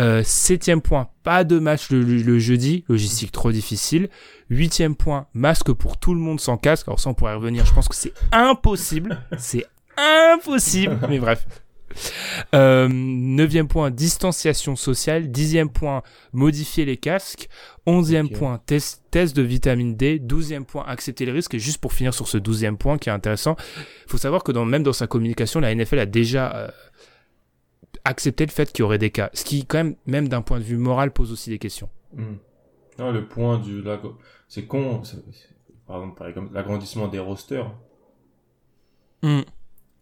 S1: Euh, septième point, pas de match le, le jeudi. Logistique trop difficile. Huitième point, masque pour tout le monde sans casque. Alors ça, on pourrait y revenir. Je pense que c'est impossible. C'est impossible. Mais bref. Euh, neuvième point, distanciation sociale. Dixième point, modifier les casques. Onzième point, test, test de vitamine D. Douzième point, accepter les risques. Et juste pour finir sur ce douzième point qui est intéressant, faut savoir que dans, même dans sa communication, la NFL a déjà euh, accepté le fait qu'il y aurait des cas. Ce qui, quand même, même d'un point de vue moral, pose aussi des questions.
S2: Hmm. Non, le point du la- c'est con par exemple par exemple, l'agrandissement des rosters.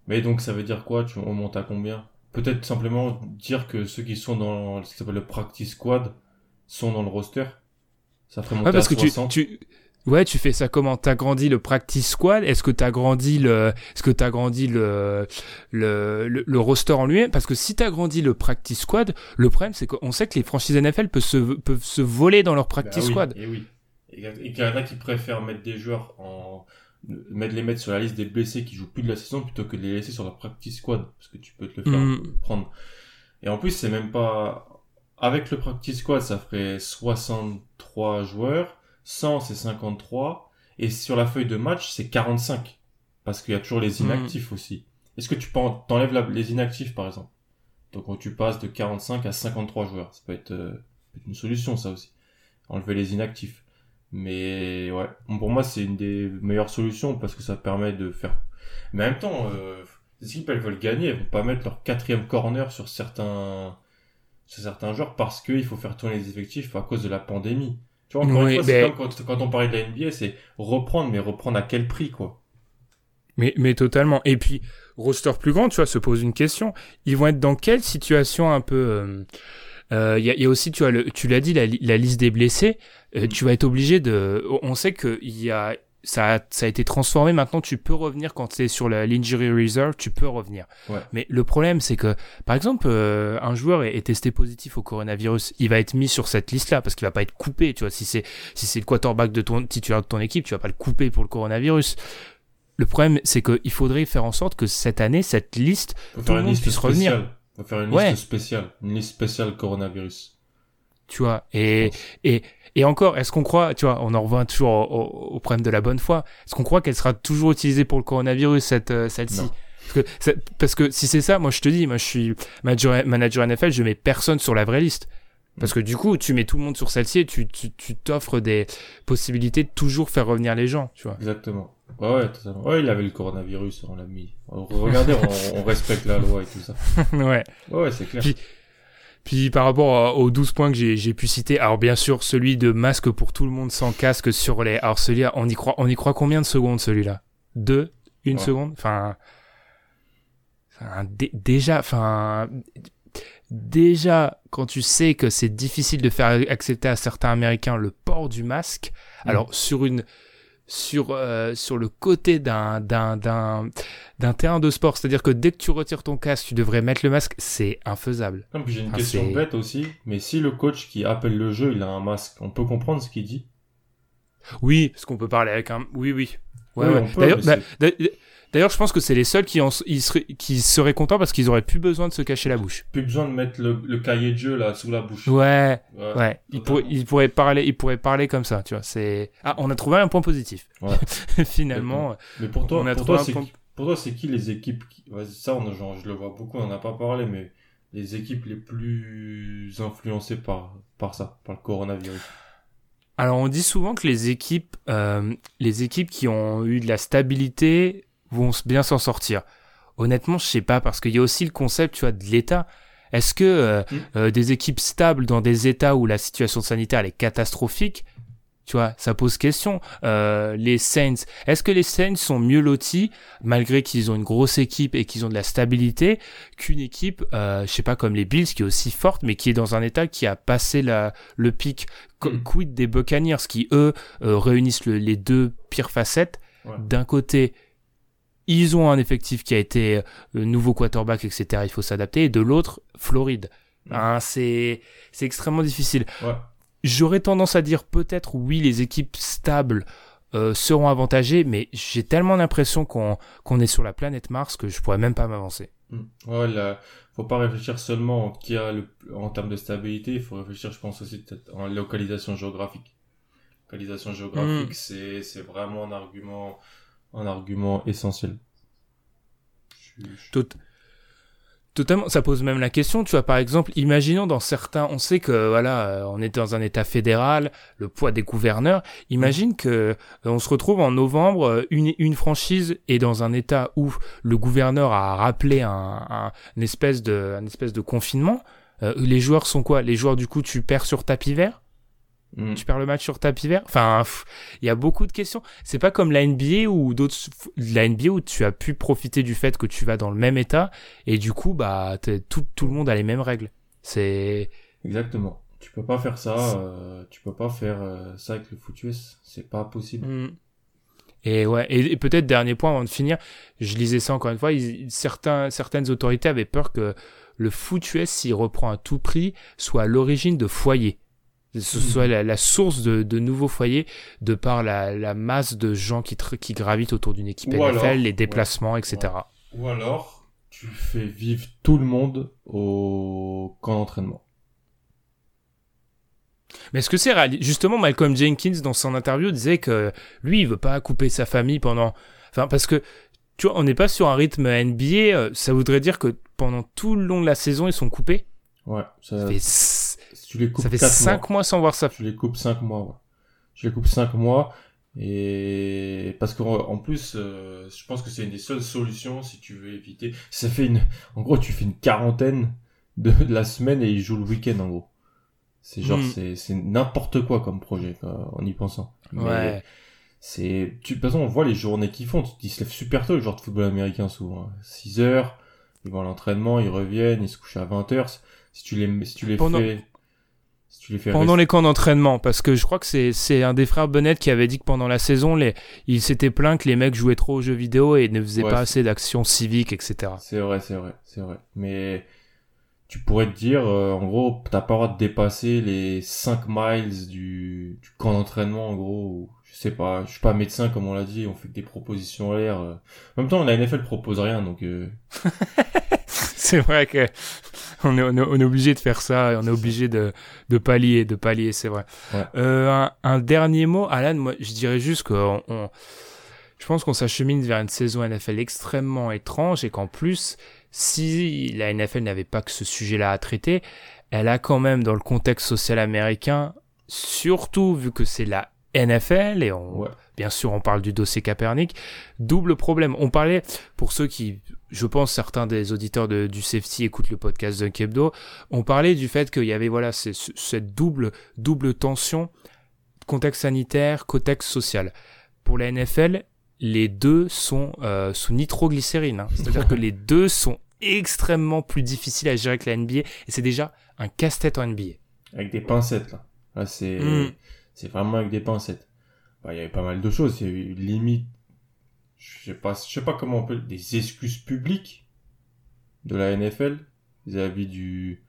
S2: Mais donc ça veut dire quoi? Tu on monte à combien? Peut-être simplement dire que ceux qui sont dans ce qui s'appelle le practice squad sont dans le roster. Ça ferait monter
S1: Ouais, parce
S2: à
S1: que tu,
S2: 60
S1: tu, ouais, tu fais ça comment? T'agrandis le practice squad? Est-ce que t'agrandis le, est-ce que t'agrandis le, le, le, le roster en lui-même? Parce que si t'agrandis le practice squad, le problème c'est qu'on sait que les franchises NFL peuvent se, peuvent se voler dans leur
S2: Bah
S1: practice
S2: oui,
S1: squad.
S2: et oui. Et et qu'il y en a qui préfèrent mettre des joueurs en mettre les mettre sur la liste des blessés qui jouent plus de la saison plutôt que de les laisser sur leur practice squad parce que tu peux te le faire
S1: Mm.
S2: prendre. Et en plus c'est même pas avec le practice squad ça ferait 63 joueurs 100 c'est 53 et sur la feuille de match c'est 45 parce qu'il y a toujours les
S1: Mm.
S2: inactifs aussi est-ce que tu t'enlèves la- les inactifs par exemple? Donc quand tu passes de 45 à 53 joueurs ça peut être, euh, une solution ça aussi enlever les inactifs mais ouais, Bon, pour moi c'est une des meilleures solutions parce que ça permet de faire. Mais en même temps, euh, les équipes elles veulent gagner, elles vont pas mettre leur quatrième corner sur certains sur certains joueurs parce qu'il faut faire tourner les effectifs à cause de la pandémie. Tu vois, encore
S1: Oui,
S2: une fois, comme quand, quand on parlait de la NBA, c'est reprendre, mais reprendre à quel prix quoi
S1: Mais, mais totalement. Et puis, roster plus grand, tu vois, se pose une question. Ils vont être dans quelle situation un peu euh, euh, Il y, a, il y a aussi, tu vois, le, tu l'as dit, la, li- la liste des blessés. Euh, tu vas être obligé de. On sait que il y a ça a, ça a été transformé. Maintenant, tu peux revenir quand tu es sur l'injury reserve, tu peux revenir.
S2: Ouais.
S1: Mais le problème, c'est que, par exemple, euh, un joueur est, est testé positif au coronavirus, il va être mis sur cette liste-là parce qu'il va pas être coupé. Tu vois, si c'est si c'est le quarterback de ton titulaire de ton équipe, tu vas pas le couper pour le coronavirus. Le problème, c'est qu'il faudrait faire en sorte que cette année, cette liste, Tout le monde puisse
S2: spéciale.
S1: revenir.
S2: Faut faire une
S1: Ouais.
S2: liste spéciale, une liste spéciale coronavirus.
S1: Tu vois, et, et, et encore, est-ce qu'on croit, tu vois, on en revient toujours au, au- au problème de la bonne foi, est-ce qu'on croit qu'elle sera toujours utilisée pour le coronavirus, cette, euh, celle-ci? Parce que, parce que si c'est ça, moi je te dis, moi je suis manager, manager NFL, je mets personne sur la vraie liste. Parce que du coup, tu mets tout le monde sur celle-ci et tu tu- tu t'offres des possibilités de toujours faire revenir les gens, tu vois.
S2: Exactement. Ouais, ouais, totalement. Ouais, il avait le coronavirus, on l'a mis. Regardez, on, on respecte la loi et tout ça.
S1: ouais.
S2: Ouais, ouais, c'est clair.
S1: Puis- Puis par rapport à- aux 12 points que j'ai pu citer, alors bien sûr celui de masque pour tout le monde sans casque sur les... Alors celui-là, on y croit, on y croit combien de secondes celui-là? Deux? Une
S2: Ouais.
S1: seconde? Enfin... enfin, dé- déjà, enfin... Déjà, quand tu sais que c'est difficile de faire accepter à certains Américains le port du masque,
S2: Mm.
S1: alors sur une... Sur, euh, sur le côté d'un d'un d'un d'un terrain de sport, c'est-à-dire que dès que tu retires ton casque, tu devrais mettre le masque, c'est infaisable.
S2: Non, puis j'ai une question bête aussi. Mais si le coach qui appelle le jeu, il a un masque, on peut comprendre ce qu'il dit?
S1: Oui, parce qu'on peut parler avec un. Oui, oui. Ouais,
S2: Oui,
S1: ouais.
S2: on peut,
S1: D'ailleurs, bah, d'ailleurs, je pense que c'est les seuls qui, en, ils seraient, qui seraient contents parce qu'ils auraient plus besoin de se cacher la bouche.
S2: Plus besoin de mettre le, le cahier de jeu là sous la bouche.
S1: Ouais,
S2: Ouais.
S1: ouais. Ils, pourraient, ils pourraient parler, ils pourraient parler comme ça, tu vois. C'est. Ah, on a trouvé un point positif.
S2: Ouais.
S1: Finalement,
S2: Mais pour toi,
S1: on a
S2: pour toi, c'est
S1: point.
S2: qui, pour toi, c'est qui les équipes qui... ouais, Ça, on, a- genre, je le vois beaucoup, on n'en a pas parlé, mais les équipes les plus influencées par, par ça, par le coronavirus.
S1: Alors, on dit souvent que les équipes, euh, les équipes qui ont eu de la stabilité vont bien s'en sortir. Honnêtement, je sais pas parce qu'il y a aussi le concept, tu vois, de l'État. Est-ce que euh,
S2: Mm.
S1: euh, des équipes stables dans des États où la situation sanitaire elle est catastrophique, Tu vois, ça pose question. Euh, les Saints, est-ce que les Saints sont mieux lotis malgré qu'ils ont une grosse équipe et qu'ils ont de la stabilité qu'une équipe, euh, je sais pas comme les Bills qui est aussi forte mais qui est dans un état qui a passé la, le pic.
S2: Mm.
S1: Quid des Buccaneers qui eux euh, réunissent le- les deux pires facettes.
S2: Ouais.
S1: D'un côté, ils ont un effectif qui a été euh, nouveau quarterback, etc. Il faut s'adapter. Et de l'autre, Floride.
S2: Mm.
S1: Hein, c'est c'est extrêmement difficile.
S2: Ouais.
S1: J'aurais tendance à dire peut-être oui, les équipes stables euh, seront avantagées, mais j'ai tellement l'impression qu'on qu'on est sur la planète Mars que je pourrais même pas m'avancer.
S2: Mm. Ouais, là, faut pas réfléchir seulement en, qui a le, en termes de stabilité, il faut réfléchir, je pense aussi, peut-être en localisation géographique. Localisation géographique,
S1: Mm.
S2: c'est, c'est vraiment un argument, un argument essentiel.
S1: Tot- Totalement, ça pose même la question, tu vois, par exemple, imaginons dans certains, on sait que, voilà, euh, on est dans un état fédéral, le poids des gouverneurs, imagine que euh, on se retrouve en novembre, euh, une, une franchise est dans un état où le gouverneur a rappelé un, un- une espèce de, un espèce de confinement, Euh, les joueurs sont quoi? Les joueurs, du coup, tu perds sur tapis vert?
S2: Mm.
S1: tu perds le match sur tapis vert. Enfin, il y a beaucoup de questions. C'est pas comme la NBA ou d'autres, la NBA où tu as pu profiter du fait que tu vas dans le même état et du coup, bah, tout, tout le monde a les mêmes règles. C'est,
S2: Exactement. Tu peux pas faire ça, euh, tu peux pas faire euh, ça avec le foot US, c'est pas possible.
S1: Mm. Et ouais, et, et peut-être dernier point avant de finir, je lisais ça encore une fois, ils- certains, certaines autorités avaient peur que le foot US, s'il reprend à tout prix, soit à l'origine de foyers. Ce soit la, la source de, de nouveaux foyers de par la, la masse de gens qui, gravitent autour d'une équipe
S2: Ou
S1: NFL,
S2: alors,
S1: les déplacements, etc.
S2: Ou alors, tu fais vivre tout le monde au camp d'entraînement.
S1: Mais est-ce que c'est réaliste? Justement, Malcolm Jenkins, dans son interview, disait que lui, il veut pas couper sa famille pendant... Enfin, parce que, tu vois, on n'est pas sur un rythme NBA, euh, ça voudrait dire que pendant tout le long de la saison, ils sont coupés?
S2: Ouais, ça,
S1: Ça fait,
S2: tu les coupes
S1: ça fait
S2: quatre
S1: cinq
S2: mois.
S1: mois sans voir sa
S2: Je les coupe 5 mois, ouais. Je les coupe 5 mois. Et parce qu'en en plus, euh, je pense que c'est une des seules solutions si tu veux éviter. Ça fait une, en gros, tu fais une quarantaine de, de la semaine et ils jouent le week-end en gros. C'est genre,
S1: Mm.
S2: c'est, c'est n'importe quoi comme projet, quoi, en y pensant. Mais
S1: Ouais.
S2: C'est, tu, de toute façon, on voit les journées qu'ils font. Ils se lèvent super tôt, le genre de football américain souvent. 6 heures, ils vont à l'entraînement, ils reviennent, ils se couchent à 20 heures. Si tu les, si tu les
S1: Pendant-
S2: fais, si tu les fais
S1: Pendant les camps d'entraînement, parce que je crois que c'est un des frères Bennett qui avait dit que pendant la saison, les, il s'était plaint que les mecs jouaient trop aux jeux vidéo et ne faisaient
S2: Ouais,
S1: pas assez d'actions civiques, etc.
S2: C'est vrai, c'est vrai, c'est vrai. Mais tu pourrais te dire, euh, en gros, t'as pas le droit de dépasser les 5 miles du, du camp d'entraînement, en gros. Je sais pas, je suis pas médecin, comme on l'a dit, on fait que des propositions à l'air. euh. En même temps, la NFL propose rien, donc... euh,
S1: c'est vrai que on est, on est, on est obligé de faire ça, on est obligé de, de pallier, de pallier, c'est vrai.
S2: Ouais.
S1: Euh, un, un dernier mot, Alan, moi, je dirais juste que on, on- je pense qu'on s'achemine vers une saison NFL extrêmement étrange et qu'en plus, si la NFL n'avait pas que ce sujet-là à traiter, elle a quand même dans le contexte social américain, surtout vu que c'est la NFL et on,
S2: Ouais.
S1: bien sûr on parle du dossier Kaepernick, double problème. On parlait, pour ceux qui, je pense certains des auditeurs de, du safety écoutent le podcast de Kebdo, on parlait du fait qu'il y avait voilà cette double, double tension, contexte sanitaire, contexte social. Pour la NFL, les deux sont euh, sous nitroglycérine. hein. C'est-à-dire que les deux sont extrêmement plus difficiles à gérer que la NBA et c'est déjà un casse-tête en NBA.
S2: Avec des pincettes, là. Là, c'est...
S1: Mm.
S2: C'est vraiment avec des pincettes. Bah, il y avait pas mal de choses. Il y a eu limite... Je sais pas, je sais pas comment on peut... Des excuses publiques de la NFL vis-à-vis du...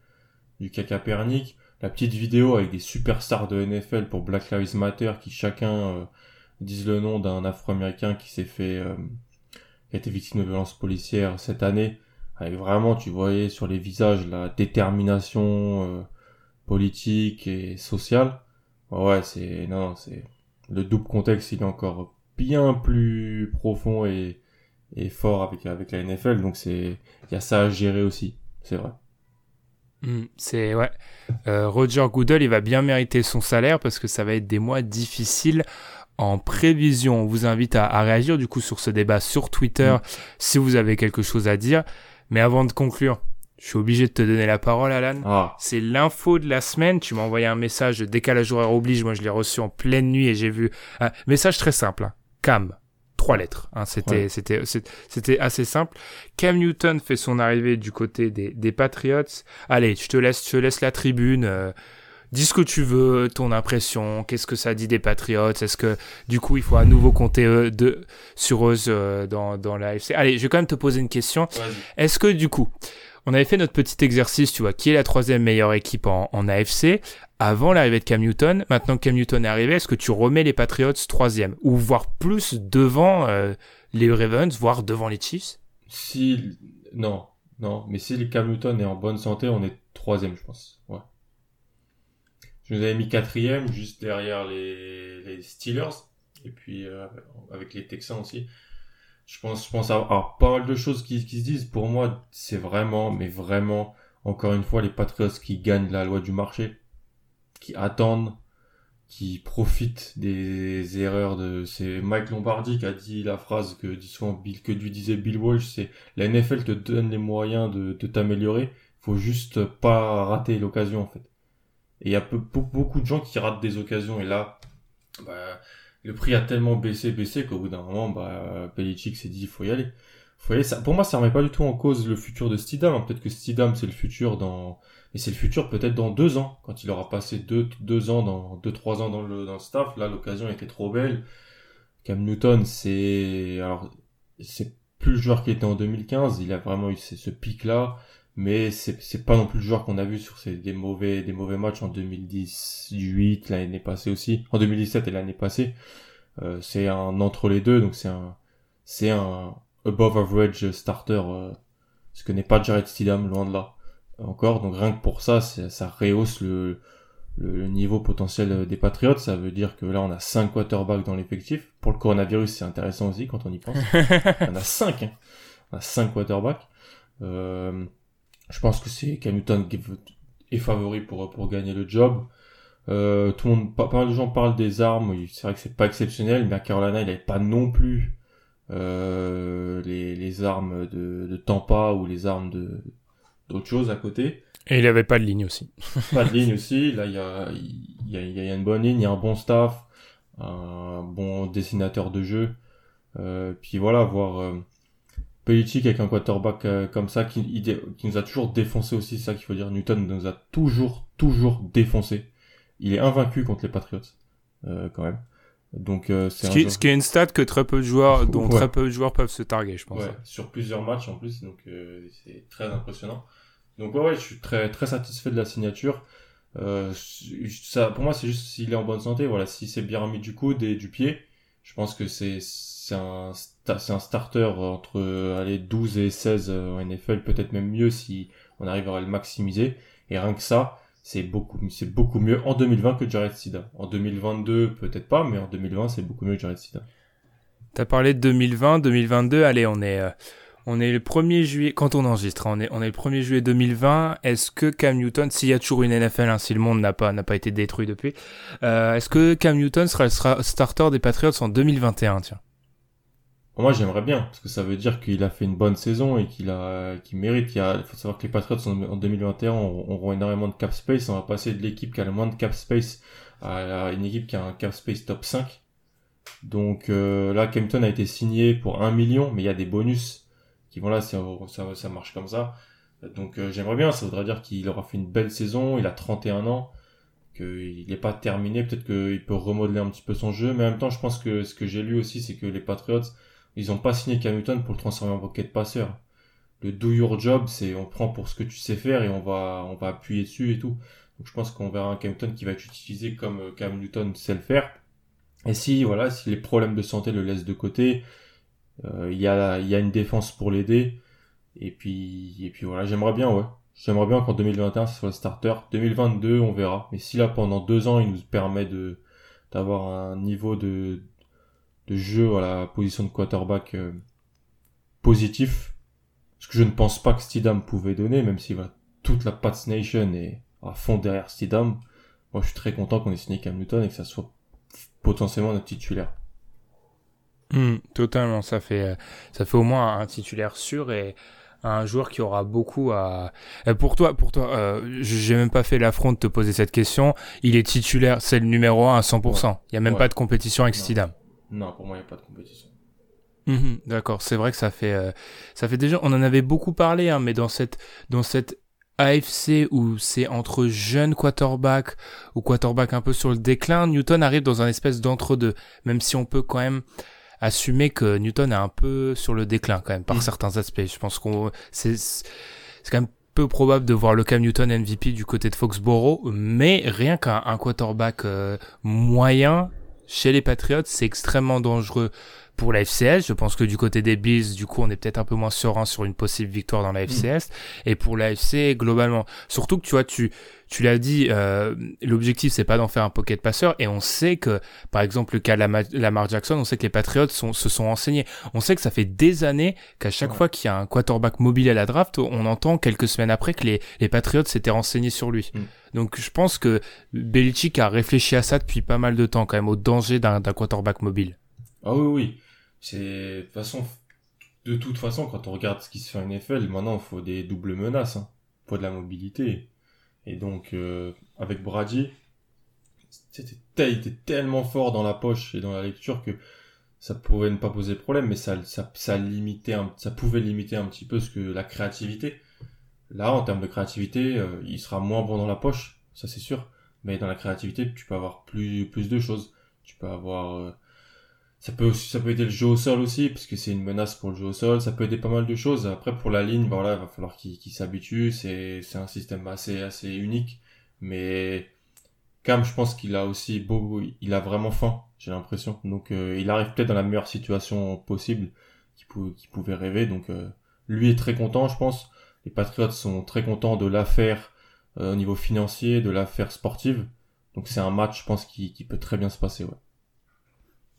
S2: du caca Pernic. La petite vidéo avec des superstars de NFL pour Black Lives Matter qui chacun euh, disent le nom d'un afro-américain qui s'est fait... euh, qui a été victime de violences policières cette année. Avec vraiment, tu voyais sur les visages la détermination euh, politique et sociale. Ouais, c'est non, c'est le double contexte, il est encore bien plus profond et, et fort avec avec la NFL, donc c'est il y a ça à gérer aussi, c'est vrai.
S1: Mm, c'est ouais. Euh, Roger Goodell, il va bien mériter son salaire parce que ça va être des mois difficiles en prévision. On vous invite à, à réagir du coup sur ce débat sur Twitter
S2: Mm.
S1: si vous avez quelque chose à dire. Mais avant de conclure, Je suis obligé de te donner la parole, Alan.
S2: Ah,
S1: C'est l'info de la semaine. Tu m'as envoyé un message de décalage horaire oblige. Moi, je l'ai reçu en pleine nuit et j'ai vu un message très simple. hein. Cam. Trois lettres. hein. C'était,
S2: Ouais.
S1: c'était, c'était assez simple. Cam Newton fait son arrivée du côté des, des Patriots. Allez, je te laisse, je te laisse la tribune. euh, dis ce que tu veux, ton impression. Qu'est-ce que ça dit des Patriots? Est-ce que du coup, il faut à nouveau compter eux, de, sur eux euh, dans, dans la AFC Allez, je vais quand même te poser une question. Est-ce que du coup, on avait fait notre petit exercice, tu vois, qui est la troisième meilleure équipe en, AFC avant l'arrivée de Cam Newton Maintenant que Cam Newton est arrivé, est-ce que tu remets les Patriots troisième ou voire plus devant euh, les Ravens, voire devant les Chiefs?
S2: Si, non, non, mais si le Cam Newton est en bonne santé, on est troisième, je pense. Ouais. Je nous avais mis quatrième, juste derrière les, les Steelers, et puis euh, avec les Texans aussi. Je pense, je pense avoir pas mal de choses qui, se disent. Pour moi, c'est vraiment, mais vraiment, encore une fois, les Patriots qui gagnent la loi du marché, qui attendent, qui profitent des erreurs de. C'est Mike Lombardi qui a dit la phrase que dit que lui disait Bill Walsh, c'est la NFL te donne les moyens de, de t'améliorer, faut juste pas rater l'occasion en fait. Et il y a peu- be- beaucoup de gens qui ratent des occasions et là, bah, le prix a tellement baissé, baissé qu'au bout d'un moment, bah, Belichick s'est dit, aller. Faut y aller. Pour moi, ça remet pas du tout en cause le futur de Stidham. Peut-être que Stidham, c'est le futur dans, et c'est le futur peut-être dans deux ans, quand il aura passé deux, deux ans dans, deux, trois ans dans le, dans le staff. Là, l'occasion était trop belle. Cam Newton, c'est, alors, c'est plus le joueur qui était en 2015. Il a vraiment eu ce, ce pic-là. Mais c'est, c'est pas non plus le joueur qu'on a vu sur ces, des mauvais, des mauvais matchs en 2018, l'année passée aussi, en 2017 et l'année passée. Euh, c'est un entre les deux, donc c'est un, c'est un above average starter, euh, ce que n'est pas Jared Stidham, loin de là. Encore, donc rien que pour ça, ça rehausse le, le, le niveau potentiel des Patriots. Ça veut dire que là, on a 5 quarterbacks dans l'effectif. Pour le coronavirus, c'est intéressant aussi quand on y pense. on a 5, hein. On a 5 quarterbacks. Euh, je pense que c'est Cam Newton qui est favori pour, pour gagner le job. Euh, tout le monde, pas, pas mal de gens parlent des armes. C'est vrai que c'est pas exceptionnel, mais à Carolina, il n'avait pas non plus euh, les, les armes de, de Tampa ou les armes de d'autres choses à côté.
S1: Et il avait pas de ligne aussi.
S2: Pas de ligne aussi. Là, il y a, il y, a, y a une bonne ligne, il y a un bon staff, un bon dessinateur de jeu. Euh, puis voilà, voir euh, Belichick avec un quarterback euh, comme ça qui, nous a toujours défoncé aussi, c'est ça qu'il faut dire. Newton nous a toujours, toujours défoncé. Il est invaincu contre les Patriots, euh, quand même. Donc euh, c'est
S1: Ce ce qui est une stat que très peu de joueurs, dont
S2: Ouais.
S1: très peu de joueurs peuvent se targuer, je pense.
S2: Ouais, sur plusieurs matchs en plus, donc c'est très impressionnant. Donc ouais, ouais, je suis très très satisfait de la signature. Ça, pour moi, c'est juste s'il est en bonne santé. Voilà, si c'est bien remis du coude et du pied, je pense que c'est c'est un starter entre euh, allez 12 et 16 euh, en NFL, peut-être même mieux si on arrive à le maximiser. Et rien que ça, c'est beaucoup beaucoup mieux en 2020 que Jared Sida. En 2022, peut-être pas, mais en 2020, c'est beaucoup mieux que Jared Sida.
S1: T'as parlé de 2020, 2022. Allez, on est, euh, on est le 1er juillet, quand on enregistre, hein, on est, on est le 1er juillet 2020. Est-ce que Cam Newton, s'il y a toujours une NFL, hein, si le monde n'a pas, pas été détruit depuis, euh, est-ce que Cam Newton sera le starter des Patriots en 2021, tiens?
S2: Moi, j'aimerais bien, parce que ça veut dire qu'il a fait une bonne saison et qu'il a, qu'il mérite. Il, y a, il faut savoir que les Patriots en, en 2021 auront énormément de cap space. On va passer de l'équipe qui a le moins de cap space à une équipe qui a un cap space top 5. Donc euh, là, Kempton a été signé pour 1 million, mais il y a des bonus qui vont là, ça, ça, marche comme ça. Donc euh, j'aimerais bien, ça voudrait dire qu'il aura fait une belle saison, il a 31 ans, qu'il n'est pas terminé, peut-être qu'il peut remodeler un petit peu son jeu, mais en même temps, je pense que ce que j'ai lu aussi, c'est que les Patriots, ils ont pas signé Cam Newton pour le transformer en pocket passeur. Le do your job, c'est on prend pour ce que tu sais faire et on va on va appuyer dessus et tout. Donc je pense qu'on verra un Cam Newton qui va être utilisé comme euh, Cam Newton sait le faire. Et si voilà, si les problèmes de santé le laissent de côté, euh, il y a il y a une défense pour l'aider. Et puis et puis voilà, j'aimerais bien ouais. J'aimerais bien qu'en 2021 ce soit le starter. 2022 on verra. Mais si là pendant deux ans il nous permet de d'avoir un niveau de de jeu à la position de quarterback euh, positif, ce que je ne pense pas que Stidham pouvait donner, même si voilà, toute la Pats Nation est à fond derrière Stidham. Moi, je suis très content qu'on ait signé Cam Newton et que ça soit potentiellement notre titulaire.
S1: Hmm, totalement, ça fait, euh, ça fait au moins un titulaire sûr et un joueur qui aura beaucoup à. Pour toi, pour toi, euh, j'ai même pas fait l'affront de te poser cette question. Il est titulaire, c'est le numéro 1 à 100%. Il y a même pas de compétition avec Stidham.
S2: Non, pour moi, il n'y a pas de compétition.
S1: Mhm, d'accord, c'est vrai que ça fait, euh, ça fait déjà, on en avait beaucoup parlé, hein, mais dans cette, dans cette AFC où c'est entre jeunes quarterbacks ou quarterbacks un peu sur le déclin, Newton arrive dans un espèce d'entre-deux, même si on peut quand même assumer que Newton est un peu sur le déclin quand même par mm. certains aspects. Je pense qu'on c'est c'est quand même peu probable de voir le Cam Newton MVP du côté de Foxborough, mais rien qu'un quarterback euh, moyen chez les Patriots, c'est extrêmement dangereux pour la FCS. Je pense que du côté des Bills, du coup, on est peut-être un peu moins serein sur une possible victoire dans la FCS. Mm. Et pour la FC, globalement, surtout que tu vois, tu tu l'as dit, euh, l'objectif c'est pas d'en faire un pocket passeur. Et on sait que, par exemple, le cas de Lamar Jackson, on sait que les Patriots sont, se sont enseignés. On sait que ça fait des années qu'à chaque fois qu'il y a un quarterback mobile à la draft, on entend quelques semaines après que les, les Patriots s'étaient renseignés sur lui. Mm. Donc je pense que Belichick a réfléchi à ça depuis pas mal de temps quand même, au danger d'un quarterback mobile.
S2: Ah oui, oui. C'est de toute façon, de toute façon, quand on regarde ce qui se fait en NFL, maintenant, il faut des doubles menaces, hein. il faut de la mobilité. Et donc, euh, avec Brady, c'était était tellement fort dans la poche et dans la lecture que ça pouvait ne pas poser problème, mais ça, ça, ça limitait, ça pouvait limiter un petit peu ce que la créativité. Là, en termes de créativité, euh, il sera moins bon dans la poche, ça c'est sûr. Mais dans la créativité, tu peux avoir plus, plus de choses. Tu peux avoir euh, ça peut aussi, ça peut aider le jeu au sol aussi, parce que c'est une menace pour le jeu au sol. Ça peut aider pas mal de choses. Après, pour la ligne, voilà, il va falloir qu'il s'habitue. C'est, un système assez, assez unique. Mais, Cam, je pense qu'il a aussi beau, il a vraiment faim, j'ai l'impression. Donc, euh, il arrive peut-être dans la meilleure situation possible qu'il pouvait rêver. Donc, euh, lui est très content, je pense. Les Patriots sont très contents de l'affaire euh, au niveau financier, de l'affaire sportive. Donc, c'est un match, je pense, qui, qui peut très bien se passer, ouais.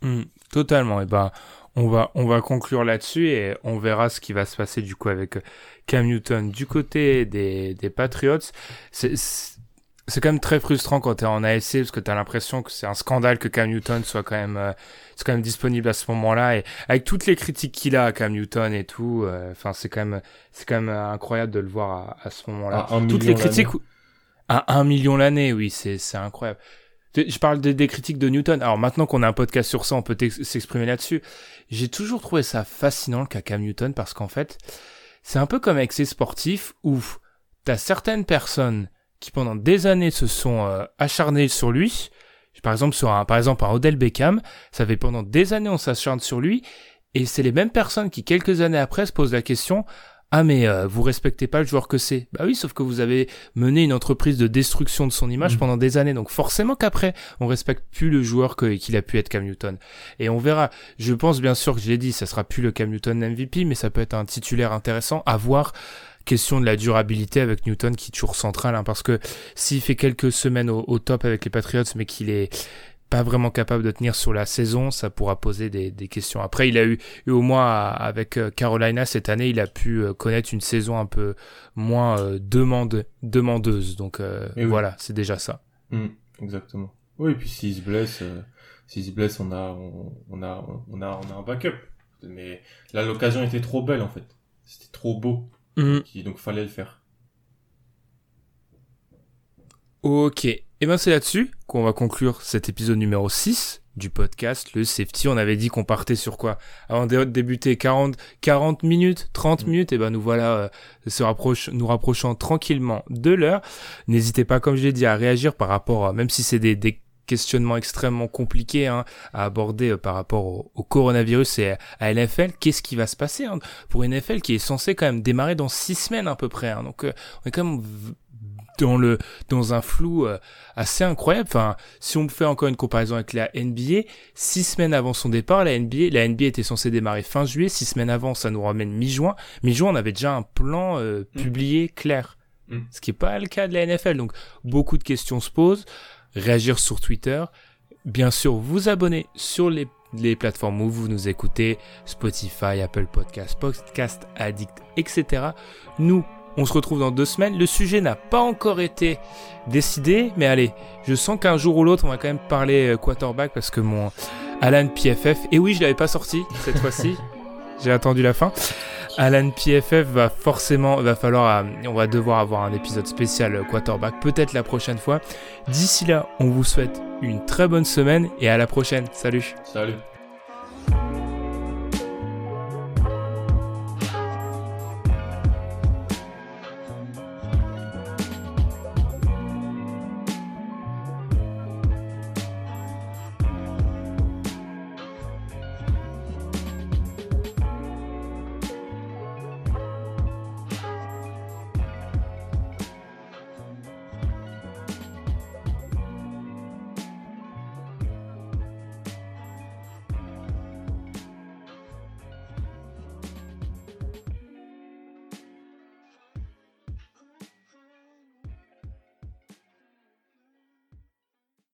S1: Hmm, totalement. Et ben, on va on va conclure là-dessus et on verra ce qui va se passer du coup avec euh, Cam Newton du côté des des Patriots. C'est c'est quand même très frustrant quand t'es en AFC parce que t'as l'impression que c'est un scandale que Cam Newton soit quand même euh, c'est quand même disponible à ce moment-là et avec toutes les critiques qu'il a à Cam Newton et tout euh, enfin c'est quand même c'est quand même incroyable de le voir à, à ce moment-là toutes les critiques à un million l'année oui c'est c'est incroyable je parle des, critiques de Newton. Alors maintenant qu'on a un podcast sur ça, on peut s'exprimer là-dessus. J'ai toujours trouvé ça fascinant le cas Cam Newton parce qu'en fait, c'est un peu comme avec ces sportifs où t'as certaines personnes qui pendant des années se sont euh, acharnées sur lui. Par exemple sur un, par exemple un Odell Beckham, ça fait pendant des années on s'acharne sur lui et c'est les mêmes personnes qui quelques années après se posent la question ah mais euh, vous respectez pas le joueur que c'est. Bah oui, sauf que vous avez mené une entreprise de destruction de son image mm. pendant des années. Donc forcément qu'après, on respecte plus le joueur que qu'il a pu être Cam Newton. Et on verra. Je pense bien sûr que je l'ai dit, ça sera plus le Cam Newton MVP, mais ça peut être un titulaire intéressant à voir. Question de la durabilité avec Newton qui est toujours central, hein, parce que s'il fait quelques semaines au, au, top avec les Patriots, mais qu'il est pas vraiment capable de tenir sur la saison, ça pourra poser des, des questions. Après, il a eu, au moins avec euh, Carolina cette année, il a pu euh, connaître une saison un peu moins euh, demande, demandeuse. Donc voilà, c'est déjà ça.
S2: Mmh, exactement. Oui, et puis s'il se blesse, s'il se blesse, on a, on, a, on a, on a un backup. Mais là, l'occasion était trop belle en fait. C'était trop beau. Mmh. Donc fallait le faire.
S1: Ok. Et ben c'est là-dessus qu'on va conclure cet épisode numéro 6 du podcast, le safety. On avait dit qu'on partait sur quoi? Avant de débuter 40, 40 minutes, 30 mm. minutes, et ben nous voilà euh, se rapproche, nous rapprochant tranquillement de l'heure. N'hésitez pas, comme je l'ai dit, à réagir par rapport, à, même si c'est des, des questionnements extrêmement compliqués hein, à aborder euh, par rapport au, coronavirus et à, NFL. Qu'est-ce qui va se passer hein, pour une NFL qui est censée quand même démarrer dans six semaines à peu près hein. Donc euh, on est quand même dans le dans un flou euh, assez incroyable. Enfin, si on fait encore une comparaison avec la NBA, six semaines avant son départ, la NBA, la NBA était censée démarrer fin juillet. Six semaines avant, ça nous ramène mi-juin. Mi-juin, on avait déjà un plan euh, mm. publié clair, mm. ce qui est pas le cas de la NFL. Donc, beaucoup de questions se posent. Réagir sur Twitter, bien sûr, vous abonner sur les les plateformes où vous nous écoutez, Spotify, Apple Podcast, Podcast Addict, etc. Nous, on se retrouve dans deux semaines. Le sujet n'a pas encore été décidé, mais allez, je sens qu'un jour ou l'autre, on va quand même parler euh, quarterback parce que mon Alan PFF, et oui, je l'avais pas sorti cette fois-ci. J'ai attendu la fin. Alan PFF va forcément, va falloir, on va devoir avoir un épisode spécial quarterback, peut-être la prochaine fois. D'ici là, on vous souhaite une très bonne semaine et à la prochaine. Salut.
S2: Salut.